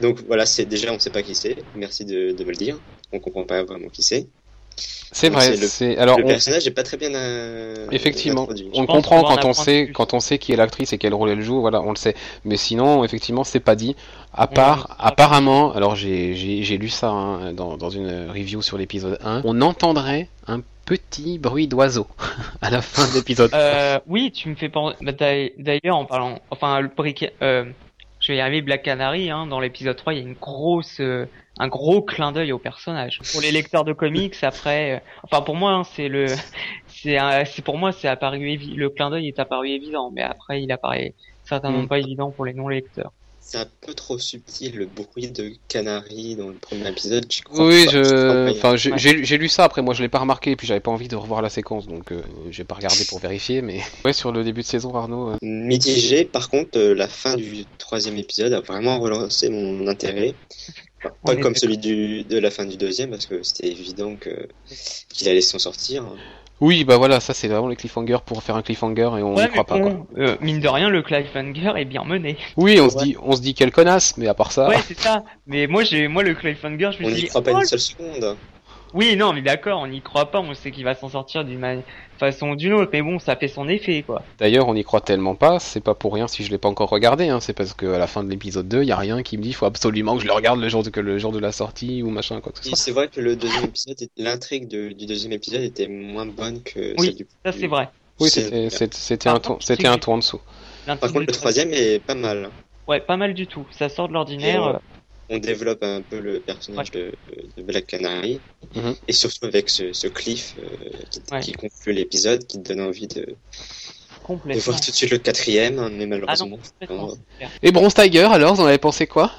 Donc voilà, c'est déjà on ne sait pas qui c'est. Merci de, de me le dire. On comprend pas vraiment qui c'est. C'est vrai. c'est le- Alors, le on- personnage n'est pas très bien euh, Effectivement, introduit. on pense comprend quand on sait plus. quand on sait qui est l'actrice et quel rôle elle joue, voilà, on le sait. Mais sinon, effectivement, c'est pas dit. À part, apparemment, alors j'ai lu ça hein, dans dans une review sur l'épisode 1, on entendrait un petit bruit d'oiseau à la fin de l'épisode. Euh, oui, tu me fais penser. bah, d'ail- D'ailleurs, en parlant, enfin, le briquet, euh, je vais y arriver. Black Canary, hein, dans l'épisode 3, il y a une grosse, euh, un gros clin d'œil au personnage. Pour les lecteurs de comics, après, euh, enfin, pour moi, hein, c'est le, c'est, un- c'est pour moi, c'est apparu le clin d'œil est apparu évident, mais après, il apparaît certainement Mm. pas évident pour les non lecteurs. C'est un peu trop subtil le bruit de canari dans le premier épisode. crois Oui, je, enfin, j'ai Ouais. lu ça. Après, moi, je l'ai pas remarqué, et puis j'avais pas envie de revoir la séquence, donc euh, j'ai pas regardé pour vérifier. Mais ouais, sur le début de saison, Arnaud. euh, Mitigé, par contre, euh, la fin du troisième épisode a vraiment relancé mon intérêt. Enfin, pas comme celui du, de la fin du deuxième, parce que c'était évident que qu'il allait s'en sortir. Oui, bah voilà, ça c'est vraiment le cliffhanger pour faire un cliffhanger et on Ouais, n'y croit pas. Quoi. euh, mine de rien, le cliffhanger est bien mené. Oui, on se Ouais. dit, on se dit quelle connasse, mais à part ça. Ouais, c'est ça. Mais moi, j'ai, moi, le cliffhanger, je me On suis n'y dit, croit pas oh, une seule seconde. Oui, non, mais d'accord, on n'y croit pas, on sait qu'il va s'en sortir d'une façon ou d'une autre, mais bon, ça fait son effet, quoi. D'ailleurs, on y croit tellement pas, c'est pas pour rien si je l'ai pas encore regardé, hein, c'est parce qu'à la fin de l'épisode 2, il y a rien qui me dit faut absolument que je le regarde le jour de, que le jour de la sortie ou machin quoi que ce soit. c'est vrai que le deuxième épisode, l'intrigue de- du deuxième épisode était moins bonne que Oui, celle du Ça, c'est vrai. Oui, c'était un c'était un tour en dessous. Par contre, le troisième est pas mal. Ouais, pas mal du tout. Ça sort de l'ordinaire. On développe un peu le personnage de, de Black Canary. Mhm. Et surtout avec ce, ce cliff euh, qui, Ouais. qui conclut l'épisode, qui te donne envie de, voir tout de suite le quatrième, hein, mais Ah malheureusement. non. Et Bronze Tiger, alors, vous en avez pensé quoi?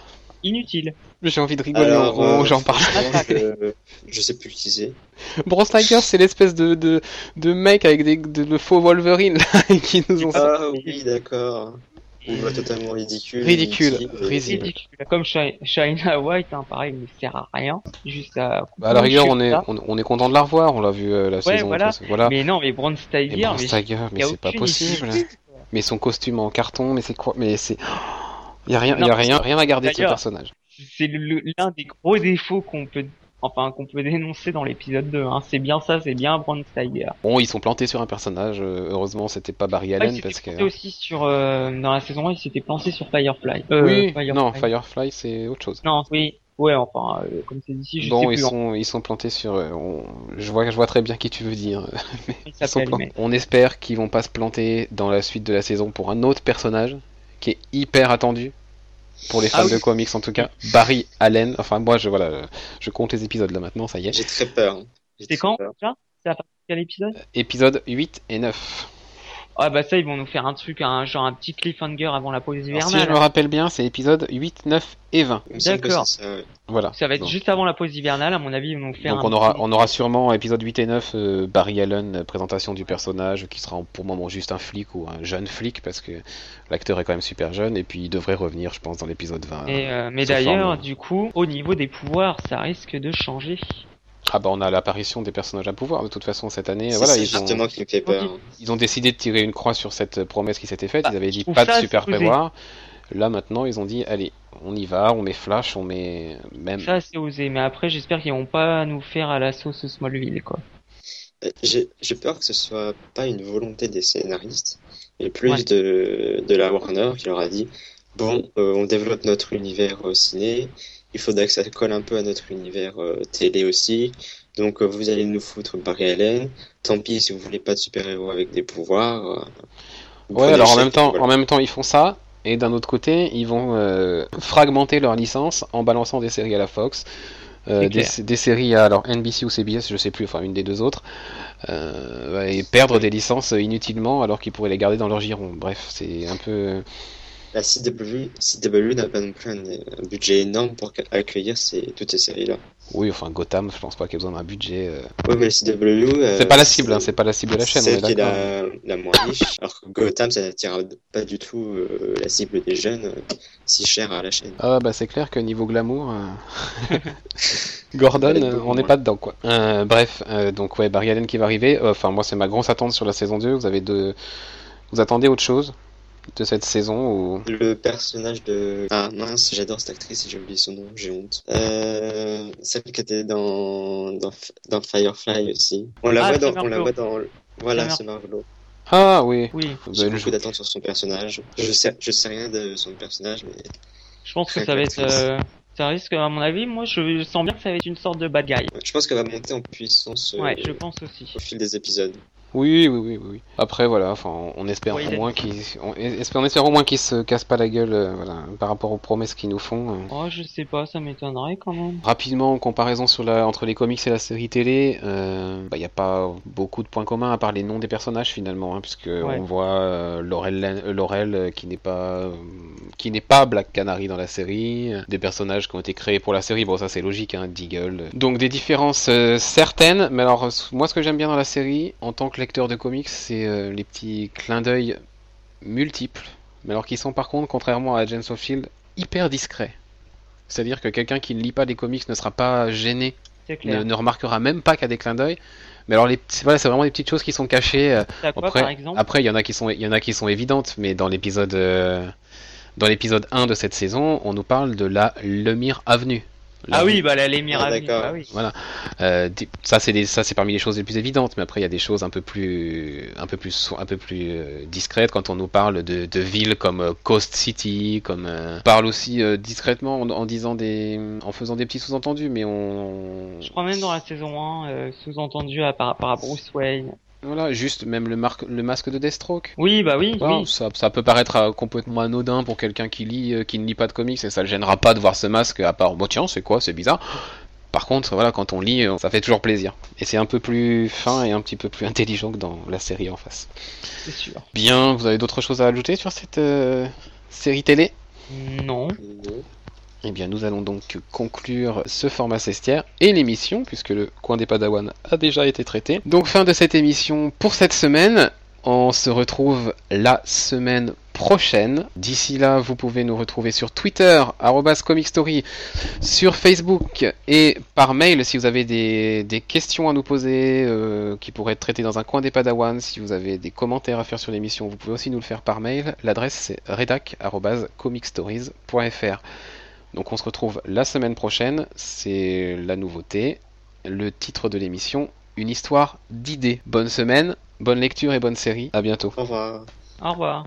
Inutile. J'ai envie de rigoler Alors, en- euh, j'en parle. franchement, je, je sais plus c'est. Bronze Tiger, c'est l'espèce de, de, de mec avec des de, de faux Wolverine là, qui nous ont. Ah oui, d'accord. On voit totalement ridicule. Ridicule, et- risible. Ridicule. Comme Shi- China White, hein, pareil, il ne sert à rien. Juste à. Bah, à la rigueur, on est, on, on est content de la revoir, on l'a vu euh, la saison. voilà. voilà. Mais non, mais Bronze Et Tiger, Bronze mais Tiger, mais a c'est pas possible. idée. Mais son costume en carton, mais c'est quoi Mais c'est. Il y a rien, il y Non, a rien, rien à garder de ce personnage. c'est l'un des gros défauts qu'on peut, enfin, qu'on peut dénoncer dans l'épisode 2, hein. C'est bien ça, c'est bien Tiger. Bon, ils sont plantés sur un personnage. euh, heureusement, c'était pas Barry Allen parce que. aussi sur, euh, dans la saison 1, il s'était planté sur Firefly. Euh, oui, Firefly. non, Firefly, c'est autre chose. Non, oui. Ouais, enfin, euh, comme c'est d'ici, je sais Bon, plus. ils hein, sont, ils sont plantés sur. on- Je vois, je vois très bien qui tu veux dire. Ils sont plantés. mais- On espère qu'ils vont pas se planter dans la suite de la saison pour un autre personnage qui est hyper attendu pour les fans Ah oui. de comics en tout cas. Barry Allen. Enfin, moi, je voilà, je compte les épisodes là maintenant, ça y est. J'ai très peur. J'ai C'est quand, peur. ça? C'est à partir de quel épisode? Épisode 8 et 9. Ah, bah, ça, ils vont nous faire un truc, un, genre un petit cliffhanger avant la pause Alors, si hivernale. je me rappelle bien, c'est épisode 8, 9 et 20. Il me semble que D'accord. Voilà. Ça va être Donc- juste avant la pause hivernale, à mon avis, ils vont nous faire Donc un on aura, petit- on aura sûrement épisode 8 et 9 euh, Barry Allen, euh, présentation du personnage qui sera pour le moment juste un flic ou un jeune flic parce que l'acteur est quand même super jeune et puis il devrait revenir je pense dans l'épisode 20. Et, euh, mais d'ailleurs, du coup, au niveau des pouvoirs, ça risque de changer. Ah bah on a l'apparition des personnages à pouvoir de toute façon cette année. C'est Voilà, ils ont, justement qui fait peur. ils ont décidé de tirer une croix sur cette promesse qui s'était faite. Bah, Ils avaient dit pas de super prévoir. Là maintenant ils ont dit allez, on y va, on met Flash, on met même. Ça, c'est osé. Mais après, j'espère qu'ils vont pas nous faire à la sauce Smallville, quoi. Euh, J'ai j'ai peur que ce soit pas une volonté des scénaristes, mais plus Ouais. de, de la Warner qui leur a dit bon, euh, on développe notre univers euh, ciné, il faudrait que ça colle un peu à notre univers euh, télé aussi. Donc euh, vous allez nous foutre Barry Allen. Tant pis si vous voulez pas de super-héros avec des pouvoirs. euh, Ouais, alors en même temps, voilà. en même temps ils font ça. Et d'un autre côté, ils vont euh, fragmenter leur licence en balançant des séries à la Fox, euh, des, des séries à alors NBC ou CBS, je sais plus, enfin une des deux autres, euh, et perdre des licences inutilement alors qu'ils pourraient les garder dans leur giron. Bref, c'est un peu. La CW, CW n'a pas non plus un, un budget énorme pour accueillir ces, toutes ces séries-là. Oui, enfin Gotham, je pense pas qu'il y ait besoin d'un budget. euh. Oui, mais la CW. euh, C'est pas la cible, hein, c'est pas la cible de la chaîne, on Celle est qui est d'accord. la, la moins riche, alors que Gotham, ça n'attire pas du tout euh, la cible des jeunes si chère à la chaîne. Ah bah c'est clair que niveau glamour, Gordon, on n'est pas dedans quoi. Bref, donc ouais, Barry Allen qui va arriver. Enfin moi c'est ma grosse attente sur la saison 2. Vous avez vous attendez autre chose? De cette saison ou? Le personnage de... Ah mince, j'adore cette actrice et j'ai oublié son nom, j'ai honte. Euh, celle qui était dans, dans, dans Firefly aussi. On la Ah, voit dans... c'est On la voit dans... Voilà, C'est. Ah oui. Oui, Vous J'ai avez le beaucoup jeu. d'attentes sur son personnage. Je sais, je sais rien de son personnage, mais je pense que ça va être, euh, ça risque, à mon avis, moi, je sens bien que ça va être une sorte de bad guy. je pense qu'elle va monter en puissance euh, Ouais, je pense aussi. au fil des épisodes. Oui, oui, oui, oui. Après voilà, enfin on espère au moins qu'ils, on espère, on espère au moins qu'ils se cassent pas la gueule, euh, voilà, par rapport aux promesses qu'ils nous font. euh. Oh, je sais pas, ça m'étonnerait quand même. Rapidement, en comparaison sur la, entre les comics et la série télé, il n'y a pas beaucoup de points communs à part les noms des personnages finalement, hein, puisque on voit euh, Laurel, euh, Laurel euh, qui n'est pas euh, qui n'est pas Black Canary dans la série, euh, des personnages qui ont été créés pour la série, bon ça c'est logique, hein, Deagle. Donc des différences euh, certaines, mais alors euh, moi ce que j'aime bien dans la série, en tant que lecteur de comics, c'est euh, les petits clins d'œil multiples, mais alors qui sont par contre, contrairement à Agents of Shield, hyper discrets. C'est-à-dire que quelqu'un qui ne lit pas les comics ne sera pas gêné, ne, remarquera même pas qu'il y a des clins d'œil. Mais alors, c'est- voilà, vraiment des petites choses qui sont cachées. euh, quoi, après, après, il y en a qui sont, il y en a qui sont évidentes, mais dans l'épisode, euh, dans l'épisode 1 de cette saison, on nous parle de la Lemire Avenue. Ah oui, bah la Lemire Ah, d'accord. bah oui. Voilà. Euh, ça c'est des- ça c'est parmi les choses les plus évidentes, mais après il y a des choses un peu plus un peu plus un peu plus euh, discrètes quand on nous parle de, de villes comme euh, Coast City, comme euh, on parle aussi euh, discrètement en, en disant des en faisant des petits sous-entendus, mais on Je crois même dans la saison 1, euh, sous-entendu à, par rapport à Bruce Wayne. Voilà juste même le, marque, le masque de Deathstroke. Oui, bah oui, ça, ça peut paraître euh, complètement anodin pour quelqu'un qui lit, euh, qui ne lit pas de comics et ça le gênera pas de voir ce masque à part, bon tiens, c'est quoi, c'est bizarre. Par contre, voilà, quand on lit, euh, ça fait toujours plaisir. Et c'est un peu plus fin et un petit peu plus intelligent que dans la série en face. C'est sûr. Bien, vous avez d'autres choses à ajouter sur cette euh, série télé? Non. Eh bien, nous allons donc conclure ce format cestière et l'émission, puisque le coin des Padawan a déjà été traité. Donc, fin de cette émission pour cette semaine. On se retrouve la semaine prochaine. D'ici là, vous pouvez nous retrouver sur Twitter, arrobas Comic Story, sur Facebook et par mail si vous avez des, des questions à nous poser euh, qui pourraient être traitées dans un coin des Padawan. Si vous avez des commentaires à faire sur l'émission, vous pouvez aussi nous le faire par mail. L'adresse c'est redac.comicstories.fr. Donc on se retrouve la semaine prochaine, c'est la nouveauté, le titre de l'émission, une histoire d'idées. Bonne semaine, bonne lecture et bonne série, à bientôt. Au revoir. Au revoir.